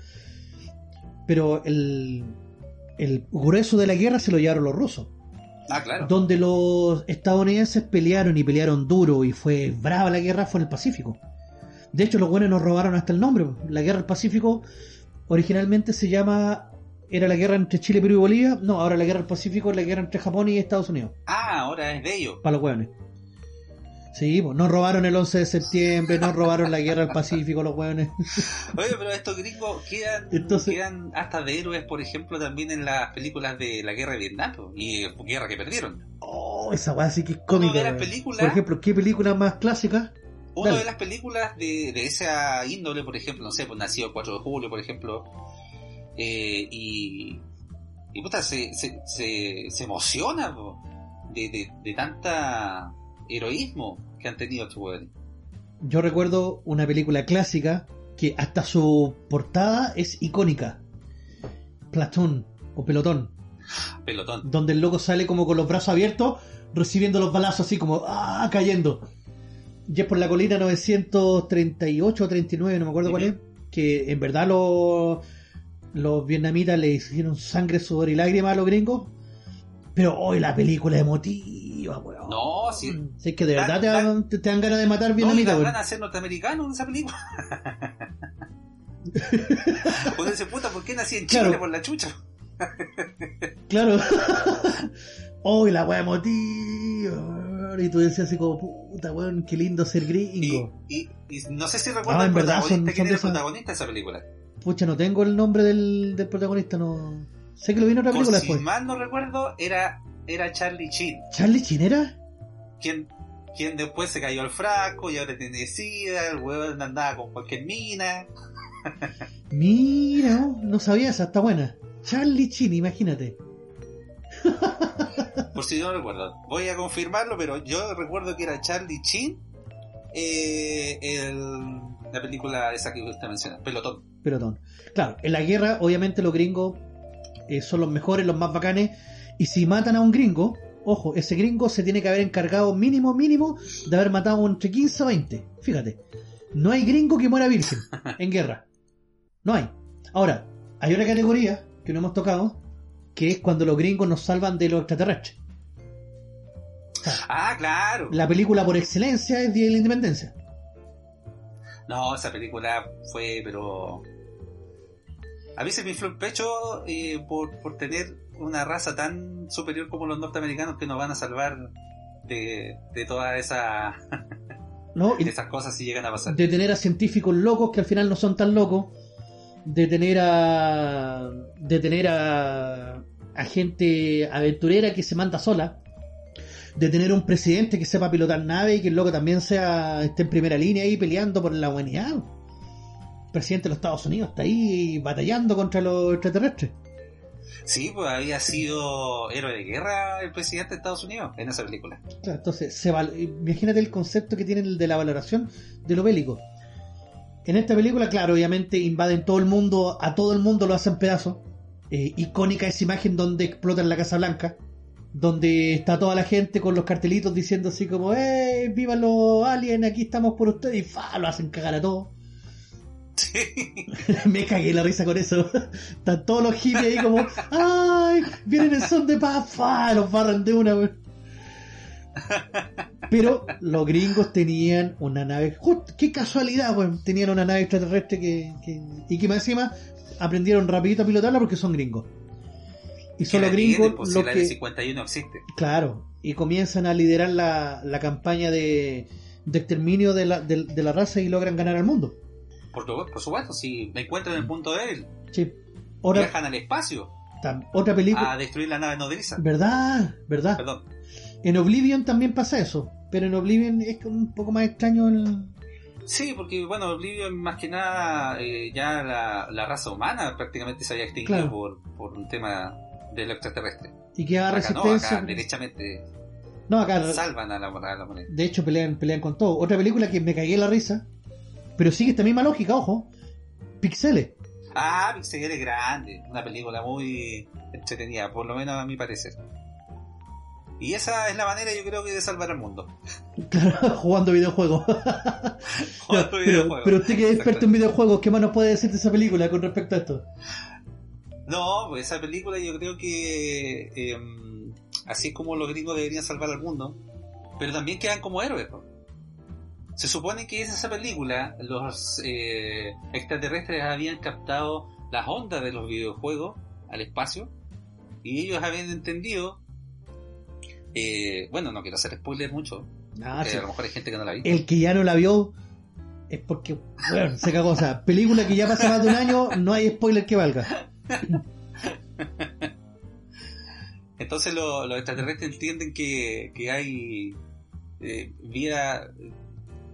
pero el, el grueso de la guerra se lo llevaron los rusos. Ah, claro. donde los estadounidenses pelearon y pelearon duro y fue brava la guerra fue en el Pacífico. De hecho, los buenos nos robaron hasta el nombre. La guerra del Pacífico originalmente se llama. Era la guerra entre Chile, Perú y Bolivia. No, ahora la guerra del Pacífico es la guerra entre Japón y Estados Unidos. Ah, ahora es de ellos. Para los hueones. Sí, pues, nos robaron el 11 de septiembre, nos robaron la guerra del Pacífico, los hueones. Oye, pero estos gringos quedan, Entonces- quedan hasta de héroes, por ejemplo, también en las películas de la guerra de Vietnam y guerra que perdieron. Oh, esa weá sí que es cómica. De las películas- Por ejemplo, ¿qué película más clásica? Una Dale. de las películas de, de esa índole, por ejemplo, no sé, pues nacido el 4 de julio, por ejemplo, eh, y, y puta, se, se, se, se emociona po, de, de, de tanta heroísmo que han tenido estos hueones. Yo recuerdo una película clásica que hasta su portada es icónica. Platoon o Pelotón, Pelotón. donde el loco sale como con los brazos abiertos, recibiendo los balazos así como ¡ah! cayendo. Y es por la colina 938 o 39, no me acuerdo cuál es, que en verdad los, los vietnamitas le hicieron sangre, sudor y lágrimas a los gringos. Pero hoy la película emotiva, weón. No, sí. Si es que de Da- verdad te da- dan, te, te dan ganas de matar No, vietnamitas, dan weón. ganas de ser norteamericanos en esa película. Uno dice, puta, ¿por qué nací en Chile Claro. por la chucha? Claro. oh, y la wea emotiva. Y tú decías así como, puta weón, qué lindo ser gringo. y, y no sé si recuerdas el verdad, protagonista, son- quién son era de el protagonista de esa película. Pucha, no tengo el nombre del, del protagonista, no. Sé que lo vi en otra película si después. mal no recuerdo, era, era Charlie Chin, ¿Charlie Chinera? quien, quien después se cayó al frasco y ahora tiene sida, el huevón andaba con cualquier mina. Mira, oh, no sabía esa, está buena. Charlie Chin, imagínate. Por si no recuerdo. Voy a confirmarlo, pero yo recuerdo que era Charlie Chin, eh, el- la película esa que usted menciona, Pelotón. Pelotón. Claro, en la guerra, obviamente los gringos eh, son los mejores, los más bacanes. Y si matan a un gringo, ojo, ese gringo se tiene que haber encargado mínimo, mínimo, de haber matado entre 15 a 20. Fíjate. No hay gringo que muera virgen en guerra. No hay. Ahora, hay una categoría que no hemos tocado, que es cuando los gringos nos salvan de los extraterrestres. Ah, claro. La película por excelencia es Día de la Independencia. No, esa película fue, pero. A mí se me infló el pecho eh, por, por tener una raza tan superior como los norteamericanos que nos van a salvar de, de todas esa, ¿no? Esas cosas si llegan a pasar. de tener a científicos locos que al final no son tan locos, de tener a de tener a, a gente aventurera que se manda sola, de tener un presidente que sepa pilotar nave y que el loco también sea esté en primera línea ahí peleando por la humanidad. Presidente de los Estados Unidos está ahí batallando contra los extraterrestres. Sí, pues había sido héroe de guerra el presidente de Estados Unidos en esa película. Claro, entonces, se val- imagínate el concepto que tienen de la valoración de lo bélico. En esta película, claro, obviamente invaden todo el mundo, a todo el mundo lo hacen pedazos. Eh, icónica esa imagen donde explotan la Casa Blanca, donde está toda la gente con los cartelitos diciendo así como, ¡eh! ¡Viva los aliens! Aquí estamos por ustedes, y ¡fa! Lo hacen cagar a todos. Me cagué la risa con eso. Están todos los hippies ahí como, ¡ay! Vienen en son de paz. Los barran de una, weón. Pero los gringos tenían una nave, ¡Just! qué casualidad, weón. Tenían una nave extraterrestre que, que- y que más encima aprendieron rapidito a pilotarla porque son gringos. Y son Que los gringos los si la que, L-51 existe. claro, y comienzan a liderar la, la campaña de, de exterminio de la, de- de la raza y logran ganar al mundo. Por, tu- por supuesto, si encuentran el punto débil, Sí. Otra, viajan al espacio tam- otra película. a destruir la nave nodriza. ¿Verdad? ¿Verdad? Perdón. En Oblivion también pasa eso. Pero en Oblivion es un poco más extraño el... Sí, porque bueno, Oblivion más que nada eh, ya la, la raza humana prácticamente se había extinguido Claro. por, por un tema de lo extraterrestre. Y que haga Acá no, resistencia. acá derechamente No, acá salvan a la, a la moneda. de hecho pelean, pelean con todo. Otra película que me cagué la risa. Pero sigue esta misma lógica, ojo. Pixeles. Ah, Pixel es grande, una película muy entretenida, por lo menos a mi parecer. Y esa es la manera, yo creo que de salvar al mundo. Claro, jugando videojuegos. Jugando pero, videojuegos. pero usted que es experto en videojuegos, ¿qué más nos puede decir de esa película con respecto a esto? No, pues esa película yo creo que eh, así como los gringos deberían salvar al mundo, pero también quedan como héroes. po. Se supone que en esa película los eh, extraterrestres habían captado las ondas de los videojuegos al espacio y ellos habían entendido, eh, bueno, no quiero hacer spoiler mucho, Ah, sí. a lo mejor hay gente que no la ha visto. El que ya no la vio es porque, bueno, se cagó. O sea, película que ya pasa más de un año, no hay spoiler que valga. Entonces lo- los extraterrestres entienden que, que hay eh, vida eh,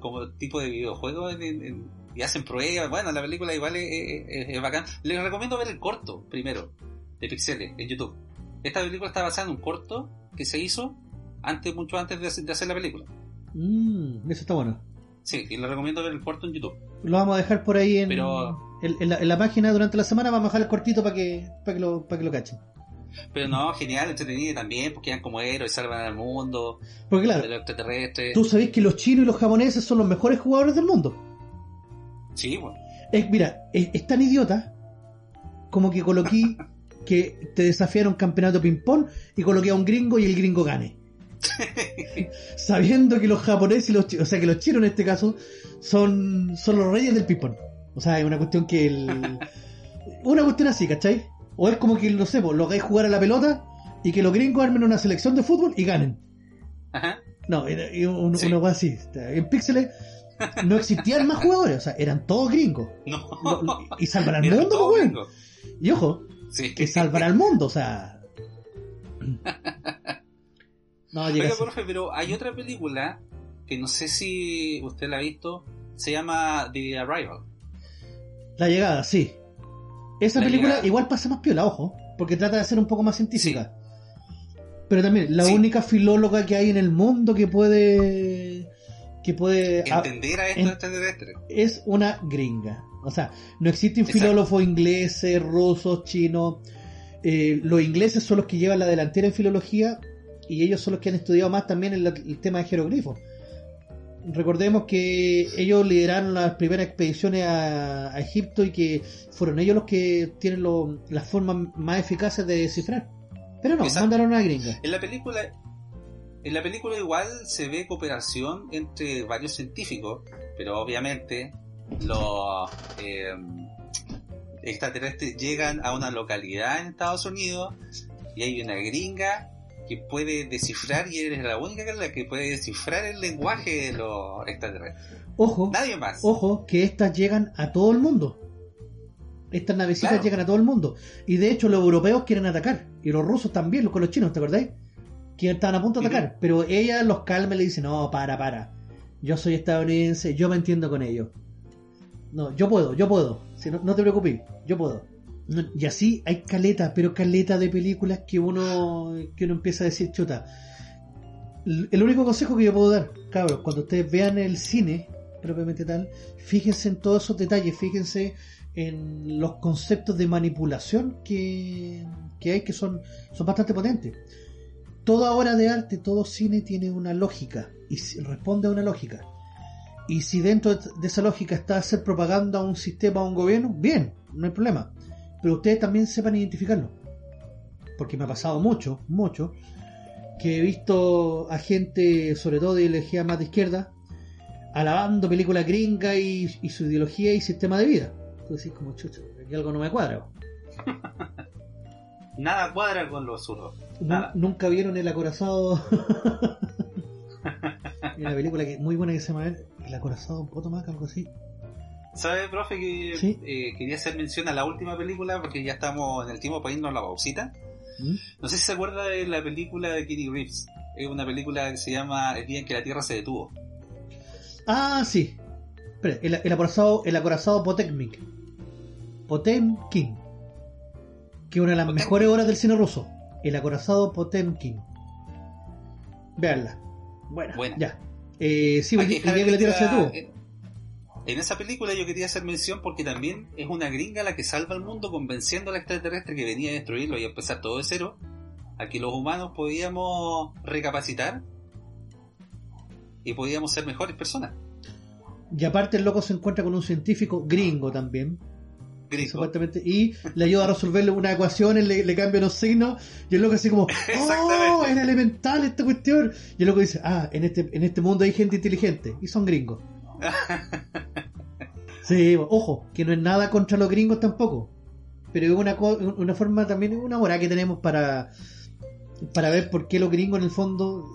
como tipo de videojuego en- en- en- y hacen pruebas. Bueno, la película igual es, es- es bacán. Les recomiendo ver el corto primero de Pixeles en YouTube. Esta película está basada en un corto que se hizo antes, mucho antes de hacer, de hacer la película. Mm, eso está bueno. Sí, y les recomiendo ver el corto en YouTube. Lo vamos a dejar por ahí en, Pero- en, en la, en la página durante la semana. Vamos a dejar el cortito para que, para que, lo, para que lo cachen. Pero no, genial, entretenido también, porque quedan como héroes, salvan al mundo, Porque de claro, los extraterrestres. tú sabés que los chinos y los japoneses son los mejores jugadores del mundo. Sí, bueno. Es, mira, es, es tan idiota como que coloqué que te desafiaron campeonato ping-pong y coloqué a un gringo y el gringo gane. Sabiendo que los japoneses y los chinos, o sea, que los chinos en este caso son, son los reyes del ping-pong. O sea, es una cuestión que el. Una cuestión así, ¿cachai? O es como que, no sé, pues, lo hagáis jugar a la pelota y que los gringos armen una selección de fútbol y ganen. Ajá. No, era, era un- Sí. una cosa así. En Pixeles no existían más jugadores, o sea, eran todos gringos. No. Lo- lo- y salvar al mundo, pues, weón. Y ojo, Sí. que salvar al mundo, o sea. No, llega Oiga, profe, pero hay otra película que no sé si usted la ha visto, se llama The Arrival. La llegada, sí. Esa La película igual pasa más piola, ojo, porque trata de ser un poco más científica. Pero también, la Sí. única filóloga que hay en el mundo que puede. que puede. Entender a estos en- extraterrestres. es una gringa. O sea, no existen filólogos ingleses, rusos, chinos. Eh, los ingleses son los que llevan la delantera en filología y ellos son los que han estudiado más también el, el tema de jeroglifos. Recordemos que ellos lideraron las primeras expediciones a, a Egipto y que fueron ellos los que tienen lo- las formas más eficaces de descifrar. Pero no, Exacto. mandaron a una gringa. En la película, en la película igual se ve cooperación entre varios científicos, pero obviamente los eh, extraterrestres llegan a una localidad en Estados Unidos y hay una gringa que puede descifrar y eres la única que, la que puede descifrar el lenguaje de los extraterrestres. Ojo, Nadie más. Ojo, que estas llegan a todo el mundo. Estas navecitas Claro. llegan a todo el mundo. Y de hecho los europeos quieren atacar. Y los rusos también, los con los chinos, ¿te acordáis? Que estaban a punto de atacar. Pero ella los calma y le dice, no, para, para. Yo soy estadounidense, yo me entiendo con ellos. No, yo puedo, yo puedo. Si no, no te preocupes, yo puedo. Y así hay caleta, pero caleta de películas que uno, que uno empieza a decir, chuta. El único consejo que yo puedo dar, cabros, cuando ustedes vean el cine, propiamente tal, fíjense en todos esos detalles, fíjense en los conceptos de manipulación que, que hay que son, son bastante potentes. Toda obra de arte, todo cine tiene una lógica y responde a una lógica. Y si dentro de esa lógica está hacer propaganda a un sistema, a un gobierno, bien, no hay problema. Pero ustedes también sepan identificarlo. Porque me ha pasado mucho, mucho, que he visto a gente, sobre todo de ideología más de izquierda, alabando películas gringas y, y su ideología y sistema de vida. Entonces, como chucho, aquí algo no me cuadra. Nada cuadra con los zurdos. Nunca vieron El Acorazado. Una película que, muy buena que se llama El Acorazado Potomac, algo así. ¿Sabe, profe, que Sí. eh, quería hacer mención a la última película porque ya estamos en el tiempo para irnos a la pausita? ¿Mm? No sé si se acuerda de la película de Kitty Reeves. Es una película que se llama El día en que la Tierra se detuvo. Ah, sí. Espera, el, el acorazado, el acorazado Potemkin. Potemkin. Que es una de las Potemkin. mejores obras del cine ruso. El acorazado Potemkin. Veanla. Buena. Buena. Ya. Eh, sí, Hay el, día que la Tierra se detuvo. En, en esa película yo quería hacer mención porque también es una gringa la que salva al mundo convenciendo al extraterrestre que venía a destruirlo y a empezar todo de cero, a que los humanos podíamos recapacitar y podíamos ser mejores personas. Y aparte el loco se encuentra con un científico gringo también. Gringo. supuestamente, y le ayuda a resolverle una ecuación, le, le cambia los signos, y el loco así como, ¡oh! Era elemental esta cuestión. Y el loco dice, ah, en este, en este mundo hay gente inteligente, y son gringos. Sí, ojo, que no es nada contra los gringos tampoco. Pero es una, una forma también, una hora que tenemos para, para ver por qué los gringos en el fondo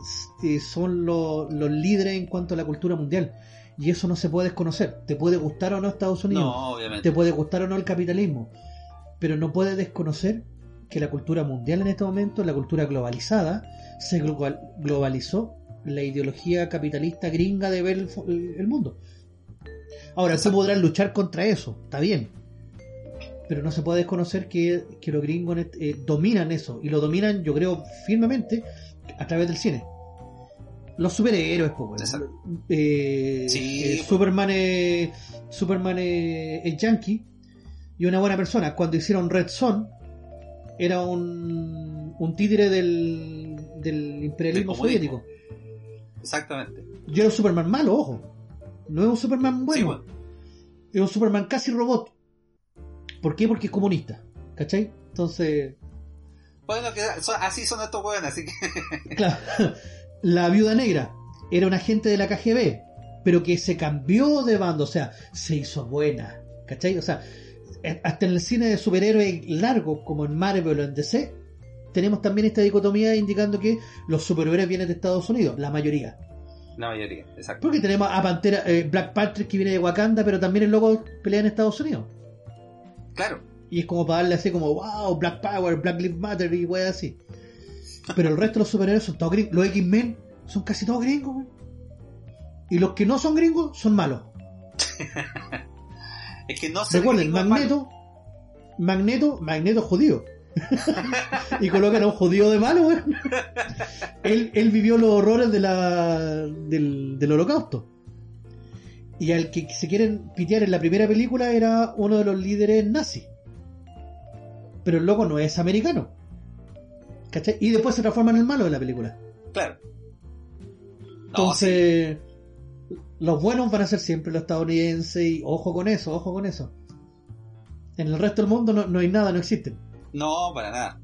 eh, son los, los líderes en cuanto a la cultura mundial. Y eso no se puede desconocer. Te puede gustar o no Estados Unidos, No, obviamente. te puede gustar o no el capitalismo, pero no puedes desconocer que la cultura mundial en este momento, la cultura globalizada, se global- globalizó la ideología capitalista gringa de ver el- el mundo. Ahora, Exacto. podrás luchar contra eso, está bien. Pero no se puede desconocer que, que los gringos eh, dominan eso, y lo dominan, yo creo, firmemente a través del cine. Los superhéroes, pues. Eh, Sí, eh. Superman, es, Superman es, es yankee y una buena persona. Cuando hicieron Red Son, era un, un títere del, del imperialismo soviético. Exactamente. Yo era un Superman malo, ojo. No es un Superman bueno. Sí, bueno. Es un Superman casi robot. ¿Por qué? Porque es comunista. ¿Cachai? Entonces, Bueno, que son- así son estos weones, así que. claro, la viuda negra era un agente de la KGB, pero que se cambió de bando, o sea, se hizo buena. ¿Cachai? O sea, eh, hasta en el cine de superhéroes largo, como en Marvel o en DC, tenemos también esta dicotomía indicando que los superhéroes vienen de Estados Unidos, la mayoría. La mayoría, exacto. Porque tenemos a Pantera, eh, Black Panther que viene de Wakanda, pero también el loco pelea en Estados Unidos. Claro. Y es como para darle así como, wow, Black Power, Black Lives Matter y weas así. Pero el resto de los superhéroes son todos gringos. Los X-Men son casi todos gringos, weón. Y los que no son gringos son malos. Es que no se Recuerden, Magneto, Magneto, Magneto judío. y colocan a un judío de malo, weón. él, él vivió los horrores de la, del, del holocausto. Y al que se quieren pitear en la primera película era uno de los líderes nazis. Pero el loco no es americano. ¿Cachai? Y después se transforma en el malo de la película. Claro. No, sí. Entonces, los buenos van a ser siempre los estadounidenses y ojo con eso, ojo con eso. En el resto del mundo no, no hay nada, no existen. No, para nada.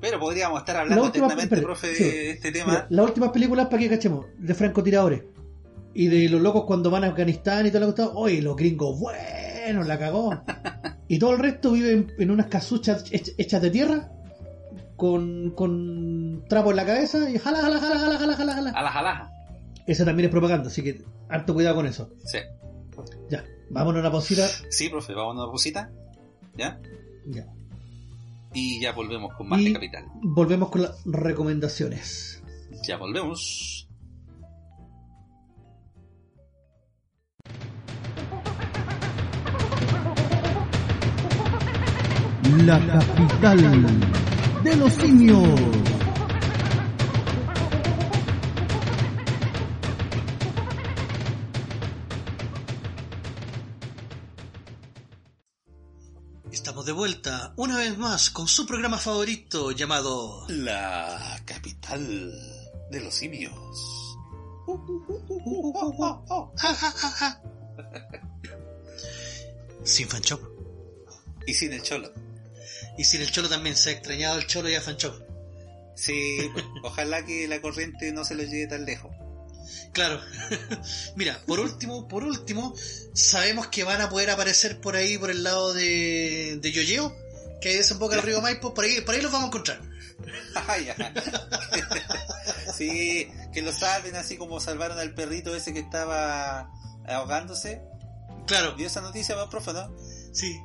Pero podríamos estar hablando eternamente, profe, sí. de este tema. Las últimas películas, ¿para qué cachemos? De francotiradores. Y de los locos cuando van a Afganistán y todo lo que está. Oye, los gringos, bueno, la cagó. y todo el resto vive en, en unas casuchas hech- hechas de tierra. Con, con trapo en la cabeza y jala, jala, jala, jala, jala, jala, jala. A las alajas. Esa también es propaganda, así que harto cuidado con eso. Sí. Ya, vámonos a una pausita. Sí, profe, vamos a una pausita. ¿Ya? Ya. Y ya volvemos con más Y- de Capital. Volvemos con las recomendaciones. Ya volvemos. La capital de los simios. Vuelta una vez más con su programa favorito llamado La capital de los simios. Sin Fanchop. Y sin el cholo. Y sin el Cholo también se ha extrañado el Cholo y a Fanchop. Sí, ojalá que la corriente no se lo lleve tan lejos. Claro. Mira, por último, por último, sabemos que van a poder aparecer por ahí, por el lado de, de Yoyeo, que desemboca el río Maipo, por ahí, por ahí los vamos a encontrar. Ah, sí, que lo salven así como salvaron al perrito ese que estaba ahogándose. Claro, ¿Vio esa noticia, más profe, no? sí.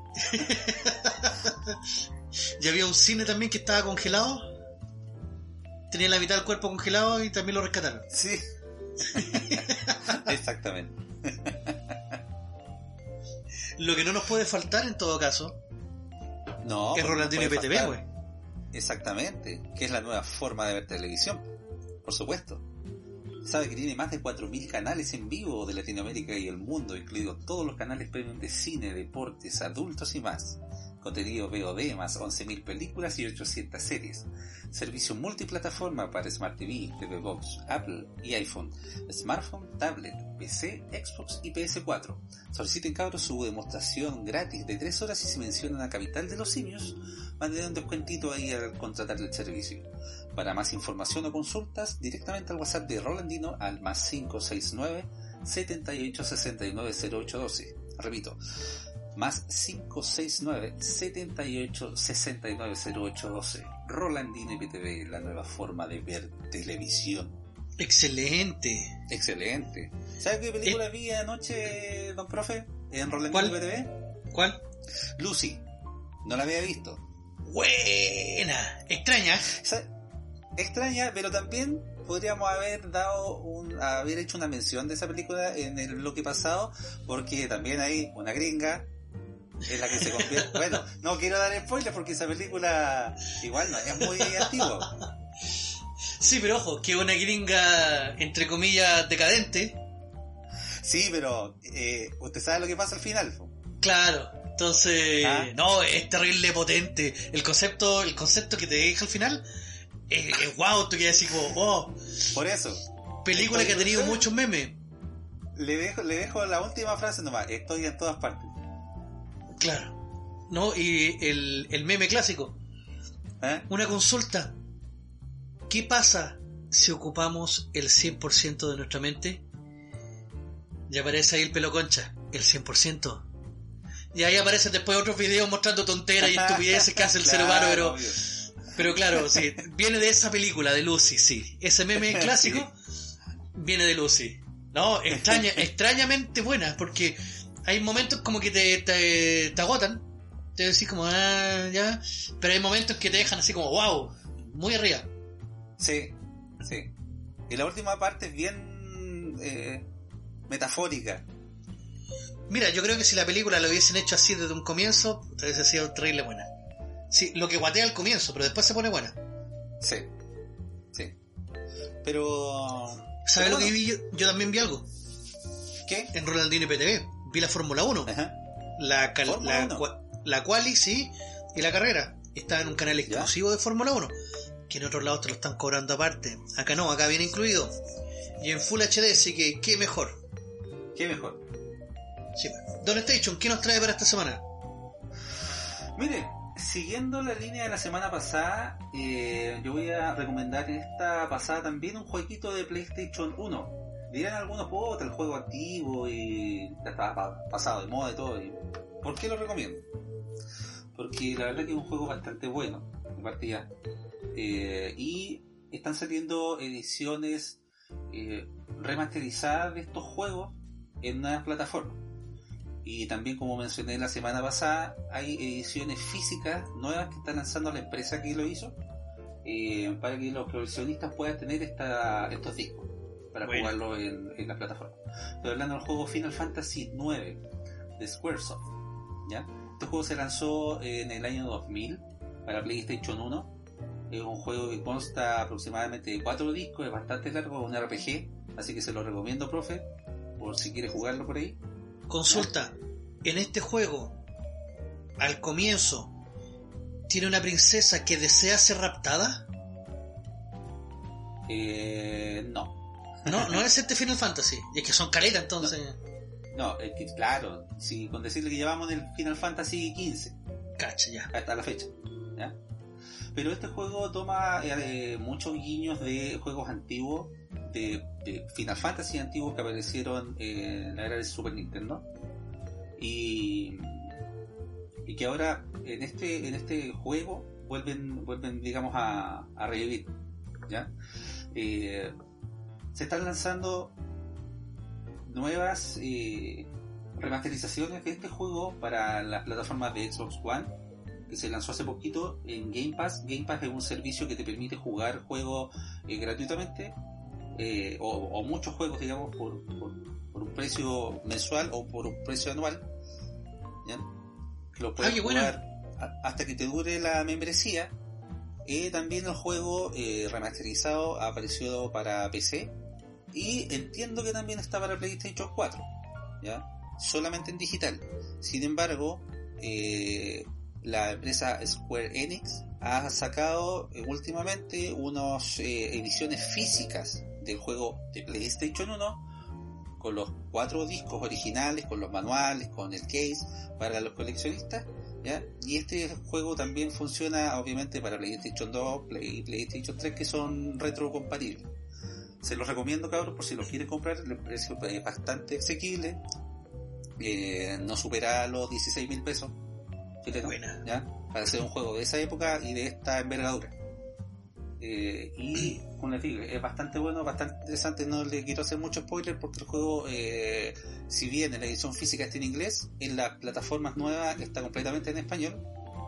y había un cine también que estaba congelado. Tenía la mitad del cuerpo congelado y también lo rescataron. Sí. Exactamente. Lo que no nos puede faltar en todo caso No. es pues, Rolandino y PTV, güey. Exactamente, que es la nueva forma de ver televisión, por supuesto. Sabe que tiene más de 4.000 canales en vivo de Latinoamérica y el mundo, incluidos todos los canales premium de cine, deportes, adultos y más. contenido VOD más 11.000 películas y 800 series, servicio multiplataforma para Smart TV, TV Box, Apple y iPhone, smartphone, tablet, PC, Xbox y PS4. Soliciten cabros su demostración gratis de 3 horas y si mencionan a Capital de los Simios, manden un descuentito ahí al contratar el servicio. Para más información o consultas, directamente al WhatsApp de Rolandino al más 569 78 69 0812. Repito, más 569 78 69 0812. Rolandino IPTV, la nueva forma de ver televisión. Excelente. Excelente. ¿Sabe qué película Eh. vi anoche, don profe? En Rolandino ¿Cuál? IPTV. ¿Cuál? Lucy. No la había visto. Buena. Extraña. Extraña, pero también podríamos haber dado un, haber hecho una mención de esa película en el bloque pasado, porque también hay una gringa en la que se convierte. bueno, no quiero dar spoilers porque esa película igual no es muy antigua. Sí, pero ojo, que una gringa, entre comillas, decadente. Sí, pero eh, usted sabe lo que pasa al final. Claro. Entonces, Ah. no, es terrible potente. El concepto, el concepto que te deja al final es, es wow, tú quedas así como, oh, Por eso, película que ha tenido muchos memes. le dejo, le dejo la última frase nomás. Estoy en todas partes. Claro. ¿No? Y el, el meme clásico. ¿Eh? Una consulta. ¿Qué pasa si ocupamos el 100% de nuestra mente? Y aparece ahí el pelo concha, el 100%. Y ahí aparecen después otros videos mostrando tonteras y estupideces que hace el ser Claro, humano, pero, obvio. pero claro, sí, viene de esa película, de Lucy, sí. Ese meme clásico viene de Lucy. No, extraña, extrañamente buena, porque hay momentos como que te, te, te agotan. Te decís como, ah, ya. Pero hay momentos que te dejan así como, wow, muy arriba. Sí, sí. Y la última parte es bien eh, metafórica. Mira, yo creo que si la película lo hubiesen hecho así desde un comienzo, hubiese sido terrible buena. Sí, lo que guatea al comienzo, pero después se pone buena. Sí, sí. Pero... ¿Sabes pero lo que vi yo? Yo también vi algo. ¿Qué? En Ronaldinho PTV. Vi la Fórmula 1. Ajá. La, cal- la, 1. cua- la quali, sí, y la carrera. Está en un canal exclusivo de Fórmula 1. Que en otros lados te lo están cobrando aparte. Acá no, acá viene incluido. Y en Full HD, así que qué mejor. ¿Qué mejor? Sí. Don Station, ¿qué nos trae para esta semana? Mire, siguiendo la línea de la semana pasada, eh, yo voy a recomendar en esta pasada también un jueguito de PlayStation 1. Dirán algunos, puta, el juego antiguo y ya estaba pa- pasado de moda y todo. y- ¿Por qué lo recomiendo? Porque la verdad que es un juego bastante bueno, de partida. Eh, y están saliendo ediciones eh, remasterizadas de estos juegos en nuevas plataformas. Y también, como mencioné la semana pasada, hay ediciones físicas nuevas que está lanzando la empresa que lo hizo eh, para que los coleccionistas puedan tener esta, estos discos para Bueno. jugarlo en, en la plataforma. Estoy hablando del juego Final Fantasy IX de Squaresoft. ¿ya? Este juego se lanzó en el año 2000 para PlayStation 1. Es un juego que consta aproximadamente de cuatro discos, es bastante largo, es un RPG, así que se lo recomiendo, profe, por si quiere jugarlo por ahí. Consulta. En este juego, al comienzo, ¿tiene una princesa que desea ser raptada? Eh, no, No, no es este Final Fantasy. Y es que son caletas entonces. no, es que claro, si con decirle que llevamos en el Final Fantasy XV Cacha, ya. hasta la fecha, ¿ya? Pero este juego toma eh, muchos guiños de juegos antiguos, de, de Final Fantasy antiguos que aparecieron en la era de Super Nintendo y, y que ahora en este en este juego vuelven vuelven digamos a, a revivir, ¿ya? Eh, se están lanzando nuevas eh, remasterizaciones de este juego para las plataformas de Xbox One que se lanzó hace poquito en Game Pass. Game Pass es un servicio que te permite jugar juegos eh, gratuitamente eh, o, o muchos juegos, digamos, por, por, por un precio mensual o por un precio anual. ¿ya? Que Lo puedes Ah, jugar a- hasta que te dure la membresía. Eh, también el juego eh, remasterizado apareció para PC y entiendo que también está para PlayStation 4, ¿ya? Solamente en digital. Sin embargo, eh, la empresa Square Enix ha sacado eh, últimamente unas eh, ediciones físicas del juego de PlayStation 1 con los cuatro discos originales, con los manuales, con el case para los coleccionistas. ¿Ya? Y este juego también funciona obviamente para PlayStation 2, Play, PlayStation 3 que son retrocompatibles. Se los recomiendo cabros por si los quieren comprar, el precio es bastante asequible, eh, no supera los 16 mil pesos Buena. ¿ya? para hacer un juego de esa época y de esta envergadura. Eh, y como les digo, es bastante bueno, bastante interesante. No le quiero hacer mucho spoiler porque el juego, eh, si bien en la edición física está en inglés, en las plataformas nuevas está completamente en español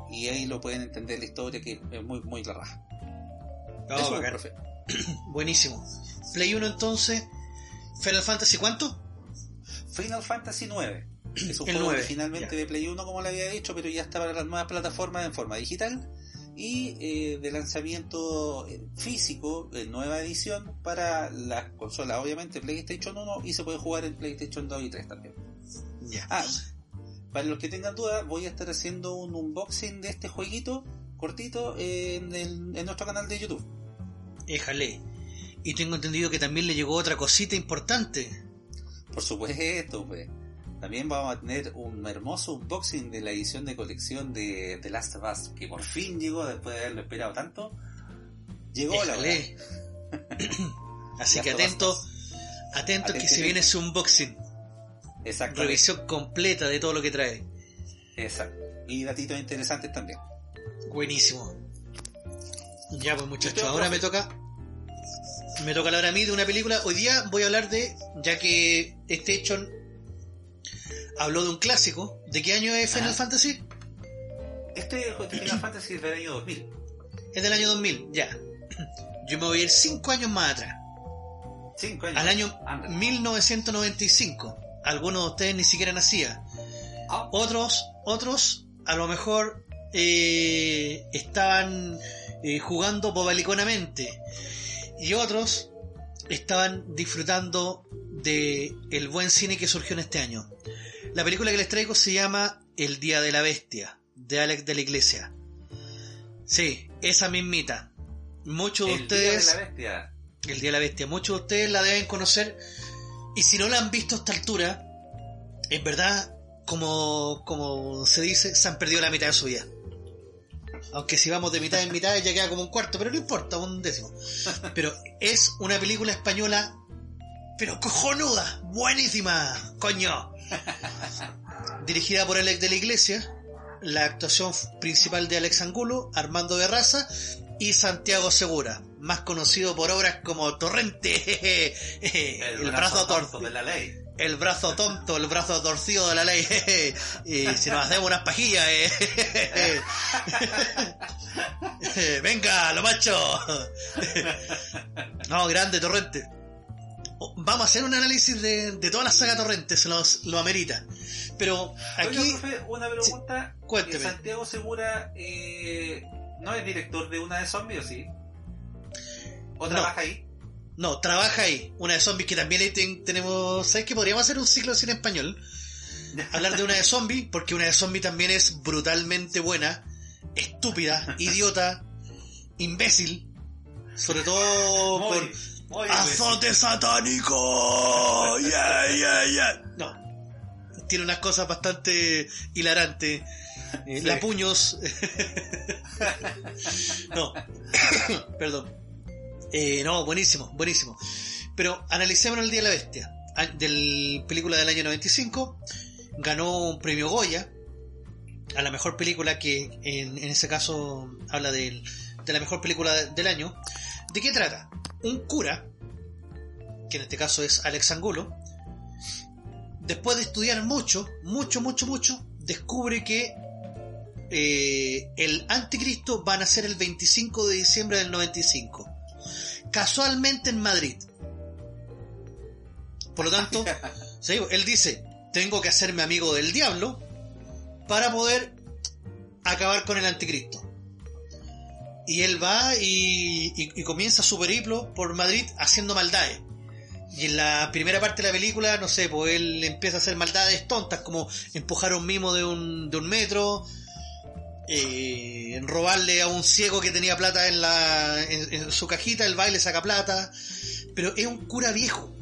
y ahí lo pueden entender la historia que es muy, muy la raja. Eso, profe. Buenísimo. Play 1 entonces. Final Fantasy ¿cuánto? Final Fantasy 9. Es un El juego 9, originalmente ya. de Play 1, como le había dicho, pero ya está para las nuevas plataformas en forma digital y eh, de lanzamiento eh, físico en nueva edición para las consolas, obviamente PlayStation 1 y se puede jugar en PlayStation 2 y 3 también. Ya. Ah, para los que tengan dudas, voy a estar haciendo un unboxing de este jueguito cortito en, el- en nuestro canal de YouTube. Éjale. Y tengo entendido que también le llegó otra cosita importante. Por supuesto, pues. También vamos a tener un hermoso unboxing de la edición de colección de The Last of Us, que por fin llegó después de haberlo esperado tanto. Llegó la hora. Así que atento, atento que se viene ese unboxing. Exactamente. Revisión completa de todo lo que trae. Exacto. Y datitos interesantes también. Buenísimo. Ya pues muchachos, ahora me toca. Me toca hablar a mí de una película. Hoy día voy a hablar de, ya que este hecho habló de un clásico. ¿De qué año es Final Ah. Fantasy? Este Final Fantasy es del año 2000. Es del año 2000, ya. Yo me voy a ir 5 años más atrás. Cinco años. Al año Anda. 1995. Algunos de ustedes ni siquiera nacían. Ah, Otros, otros, a lo mejor eh, estaban eh, jugando bobaliconamente. Y otros estaban disfrutando de el buen cine que surgió en este año. La película que les traigo se llama El Día de la Bestia, de Alex de la Iglesia. Sí, esa mismita. Muchos de el ustedes... Día de la Bestia. El Día de la Bestia. Muchos de ustedes la deben conocer. Y si no la han visto a esta altura, en verdad, como, como se dice, se han perdido la mitad de su vida. Aunque si vamos de mitad en mitad ya queda como un cuarto, pero no importa, un décimo. Pero es una película española, pero cojonuda, buenísima, coño. Dirigida por Alex de la Iglesia, la actuación principal de Alex Angulo, Armando Berraza y Santiago Segura, más conocido por obras como Torrente, el, brazo tonto torcido, de la ley. el brazo tonto, el brazo torcido de la ley, y si nos hacemos unas pajillas, eh. venga, lo macho, no, grande Torrente. Vamos a hacer un análisis de, de toda la saga Torrente, se los, lo amerita. Pero aquí, profe, una pregunta. cuénteme. Santiago Segura eh, no es director de una de zombies, ¿o sí? ¿O No. trabaja ahí? No, trabaja ahí. Una de zombies que también ahí ten- tenemos. ¿Sabes que podríamos hacer un ciclo de cine español? Hablar de una de zombies, porque una de zombies también es brutalmente buena, estúpida, idiota, imbécil. Sobre todo por. ¡Azote satánico! ¡Yeah, yeah, yeah! No. Tiene unas cosas bastante hilarantes. Eh, Sí. La puños. no. Perdón. Eh, no, buenísimo, buenísimo. Pero analicemos el Día de la Bestia. Del película del año 95. Ganó un premio Goya. A la mejor película que en, en ese caso habla del- de la mejor película de- del año. ¿De qué trata? Un cura, que en este caso es Alex Angulo, después de estudiar mucho, mucho, mucho, mucho, descubre que eh, el anticristo va a nacer el 25 de diciembre del 95. Casualmente en Madrid. Por lo tanto, sí, él dice, tengo que hacerme amigo del diablo para poder acabar con el anticristo. Y él va y, y- comienza su periplo por Madrid haciendo maldades. Y en la primera parte de la película, no sé, pues él empieza a hacer maldades tontas como empujar a un mimo de un, de un metro, eh, robarle a un ciego que tenía plata en, la, en, su cajita, el baile saca plata. Pero es un cura viejo,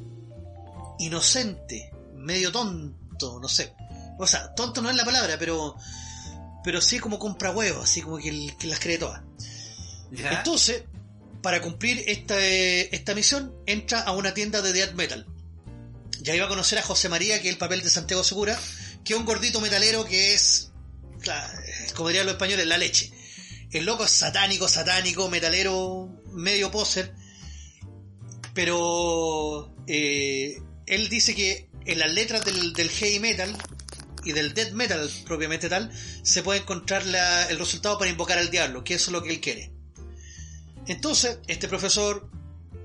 inocente, medio tonto, no sé. O sea, tonto no es la palabra, pero pero sí como compra huevos, así como que, que las cree todas. Entonces, para cumplir esta, eh, esta misión, entra a una tienda de death metal. Ya iba a conocer a José María, que es el papel de Santiago Segura, que es un gordito metalero que es, claro, como dirían los españoles, la leche. El loco es satánico, satánico, metalero, medio poser. Pero eh, él dice que en las letras del, del heavy metal y del death metal propiamente tal, se puede encontrar la- el resultado para invocar al diablo, que eso es lo que él quiere. Entonces, este profesor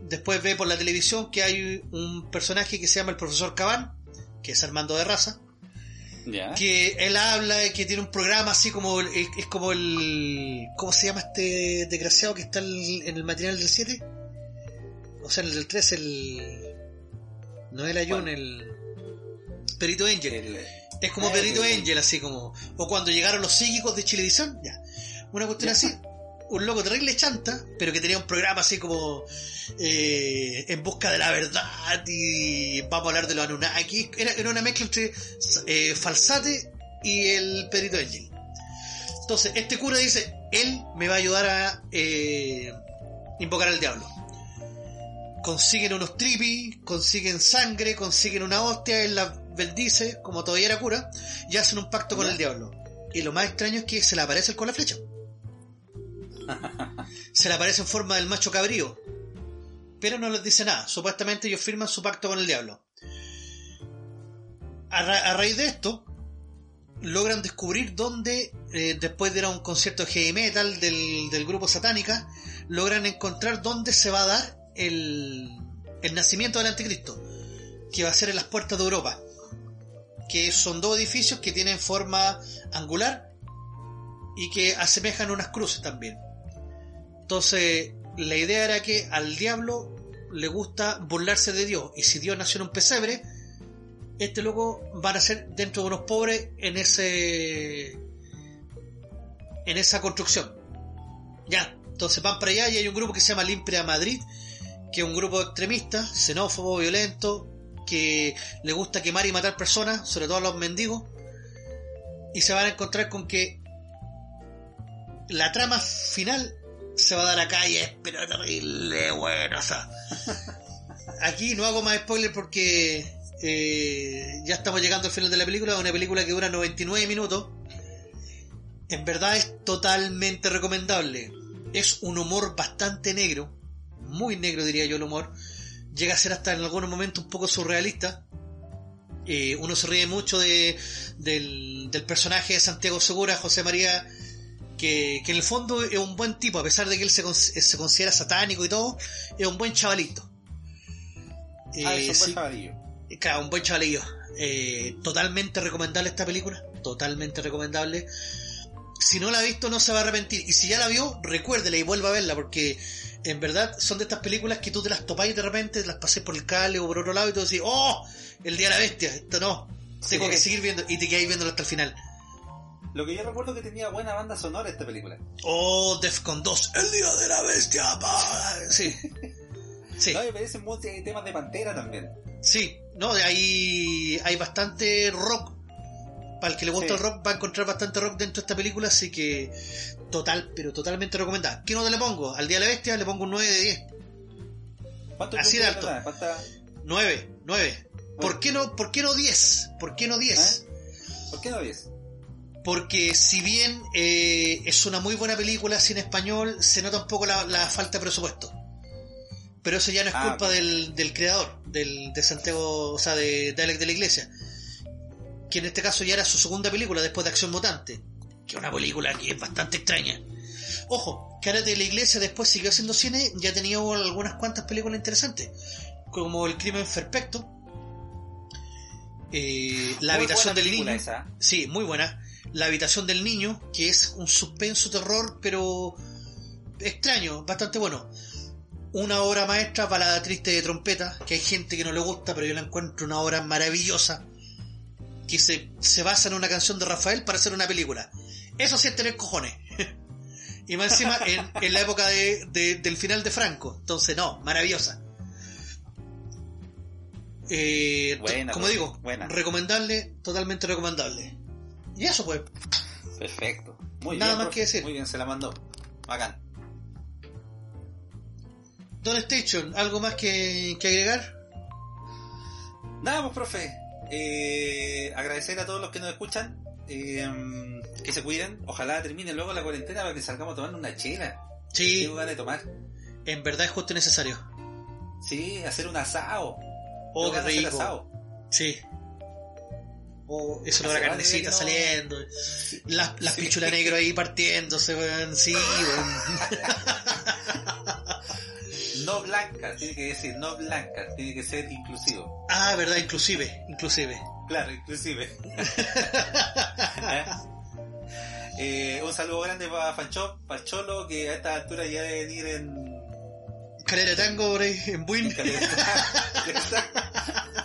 después ve por la televisión que hay un personaje que se llama el profesor Cabán, que es Armando de Raza, que él habla, que tiene un programa así como, es, como el, ¿cómo se llama este desgraciado que está en el material del 7? O sea, en el del 3, el, no el Ayun, ¿Cuál? el Perito Angel. El- Es como Perito. Angel, así como. O cuando llegaron los psíquicos de Chilevisión, ya. Una cuestión así. Un loco terrible chanta, pero que tenía un programa así como. eh, en busca de la verdad y vamos a hablar de los Anunnaki. Era, era una mezcla entre eh, Falsate y el Perito Angel. Entonces, este cura dice: Él me va a ayudar a eh, invocar al diablo. Consiguen unos tripis, consiguen sangre, consiguen una hostia, él la bendice, como todavía era cura, y hacen un pacto con el diablo. Y lo más extraño es que se le aparece el con la flecha. se le aparece en forma del macho cabrío. Pero no les dice nada. Supuestamente ellos firman su pacto con el diablo. A, ra- a raíz de esto, logran descubrir dónde, eh, después de ir a un concierto de heavy metal del, del grupo Satánica, logran encontrar dónde se va a dar el, el nacimiento del anticristo, que va a ser en las puertas de Europa, que son dos edificios que tienen forma angular y que asemejan unas cruces también. Entonces, la idea era que al diablo le gusta burlarse de Dios, y si Dios nació en un pesebre, este loco van a ser dentro de unos pobres en ese en esa construcción. Ya, entonces van para allá y hay un grupo que se llama Limpia Madrid, que es un grupo extremista, xenófobo, violento, que le gusta quemar y matar personas, sobre todo a los mendigos, y se van a encontrar con que la trama final se va a dar acá y es pero terrible, bueno, o sea, aquí no hago más spoiler porque eh, ya estamos llegando al final de la película, una película que dura 99 minutos. En verdad es totalmente recomendable. Es un humor bastante negro, muy negro diría yo el humor. Llega a ser hasta en algunos momentos un poco surrealista. Eh, uno se ríe mucho de, del, del personaje de Santiago Segura, José María, que, que en el fondo es un buen tipo, a pesar de que él se, cons- se considera satánico y todo, es un buen chavalito. Ah, Eh, sí. chavalillo. Claro, un buen chavalillo. Eh, totalmente recomendable esta película. Totalmente recomendable. Si no la ha visto, no se va a arrepentir. Y si ya la vio, recuérdela y vuelva a verla, porque en verdad son de estas películas que tú te las topáis de repente, te las pasé por el cable o por otro lado y tú decís, ¡Oh! El día de la bestia. Esto no. Tengo Sí. que seguir viendo. Y te quedáis viéndolo hasta el final. Lo que yo recuerdo que tenía buena banda sonora esta película. ¡Oh! Defcon 2. El día de la bestia. pa". Sí. Sí. No, me parecen muchos temas de Pantera también. Sí, no, hay, hay bastante rock. Para el que le gusta Sí. el rock va a encontrar bastante rock dentro de esta película, así que total, pero totalmente recomendada. ¿Qué nota le pongo? Al Día de la Bestia le pongo un 9 de 10. ¿Cuánto Así de alto. ¿Cuánta- 9, 9. ¿Por qué no, por qué no 10? ¿Por qué no 10? ¿Por qué no 10? Porque si bien eh, es una muy buena película sin español, se nota un poco la, la falta de presupuesto. Pero eso ya no es Ah, culpa ok. del, del creador, del, de Santiago, o sea, de, de Alex de la Iglesia. Que en este caso ya era su segunda película después de Acción Mutante. Que es una película que es bastante extraña. Ojo, que Alex de la Iglesia después siguió haciendo cine, ya ha tenido algunas cuantas películas interesantes. Como El Crimen Perfecto. eh, la Muy habitación del niño. esa. Sí, muy buena. La habitación del niño, que es un suspenso terror, pero extraño, bastante bueno. Una obra maestra, balada triste de trompeta, que hay gente que no le gusta, pero yo la encuentro una obra maravillosa, que se, se basa en una canción de Rafael para hacer una película. Eso sí es tener cojones. y más encima en, en la época de, de- del final de Franco. Entonces, no, maravillosa. Eh, Buena, como digo, buena. recomendable, totalmente recomendable. Y eso pues, Perfecto. Muy Nada bien, más profe. que decir. Muy bien, se la mandó. Bacán. Don Station, ¿algo más que, que agregar? Nada, pues, profe. Eh, agradecer a todos los que nos escuchan. eh, que se cuiden. Ojalá termine luego la cuarentena para que salgamos tomar una chela. Sí, Tengo ganas de tomar. en verdad es justo y necesario. Sí, hacer un asado. Oh, qué rico. asado. Sí. Oh, eso la rato carnecita no- saliendo. Las, las Sí. pichulas negro ahí partiéndose, weón. Sí, weón. No blancas, tiene que decir no blancas, tiene que ser inclusivo. Ah, verdad, inclusive, inclusive. Claro, inclusive. ¿Eh? Un saludo grande para Fancho, para Cholo, que a esta altura ya deben ir en, Calera tango por ahí, en Buin. en.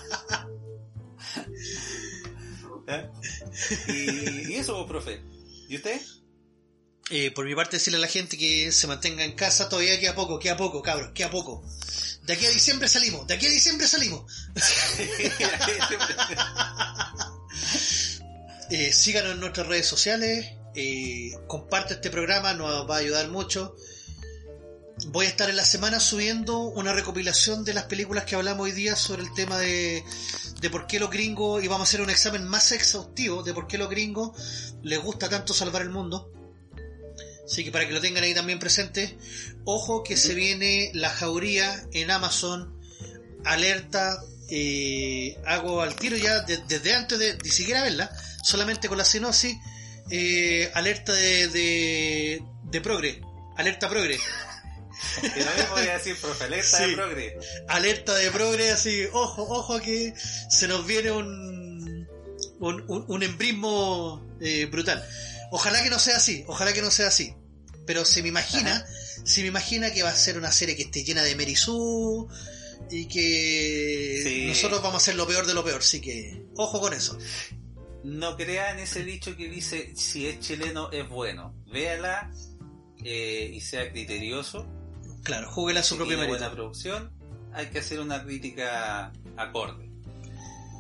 ¿Eh? y, y eso, profe. ¿Y usted? Eh, por mi parte, decirle a la gente que se mantenga en casa. Todavía queda poco, queda poco, cabros, queda poco. De aquí a diciembre salimos, de aquí a diciembre salimos. Eh, síganos en nuestras redes sociales. eh, comparte este programa, nos va a ayudar mucho. Voy a estar en la semana subiendo una recopilación de las películas que hablamos hoy día sobre el tema de, de por qué los gringos, y vamos a hacer un examen más exhaustivo de por qué los gringos les gusta tanto salvar el mundo. Así que para que lo tengan ahí también presente, ojo que se viene la jauría en Amazon, alerta, eh, hago al tiro ya de- desde antes de ni siquiera verla, solamente con la sinopsis, eh, alerta de, de, de progre, alerta progre, Que lo mismo voy a decir, profe, alerta Sí. de progre. alerta de progre, así, ojo, ojo que se nos viene un, un, un, un embrismo eh, brutal. Ojalá que no sea así, ojalá que no sea así. Pero se me imagina, se me imagina que va a ser una serie que esté llena de Merizú y que Sí. nosotros vamos a hacer lo peor de lo peor, así que ojo con eso. No crean ese dicho que dice si es chileno es bueno. Véala eh, y sea criterioso. Claro, júguela a su Si propio mérito. buena producción, hay que hacer una crítica acorde.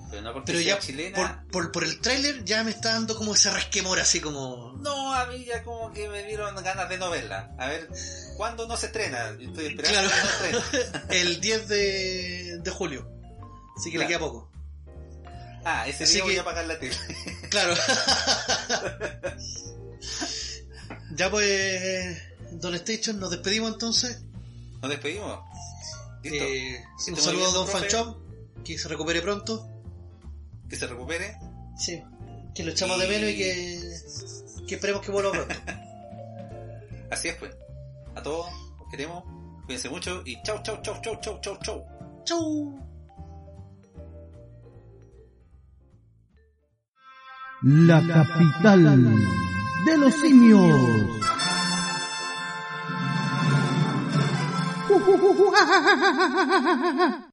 Pero no porque Pero sea ya chilena. por, por, por el tráiler ya me está dando como ese resquemor así como... No, a mí ya como que me dieron ganas de no verla. A ver, ¿cuándo no se estrena? Estoy esperando Claro. que no estrene. el 10 de, de julio. Así que le queda poco. Ah, ese Así día voy a apagar la tele. Claro. ya pues, Don Station, nos despedimos entonces. ¿Nos despedimos? ¿Listo? Eh, un saludo a Don. Fanchop, que se recupere pronto. Que se recupere. Sí. Que lo echamos de menos y que, que esperemos que vuelva pronto. Así es, pues. A todos, os queremos. Cuídense mucho y chau, chau, chau, chau, chau, chau, chau. Chau. La capital de los simios. 呼呼呼呼啊！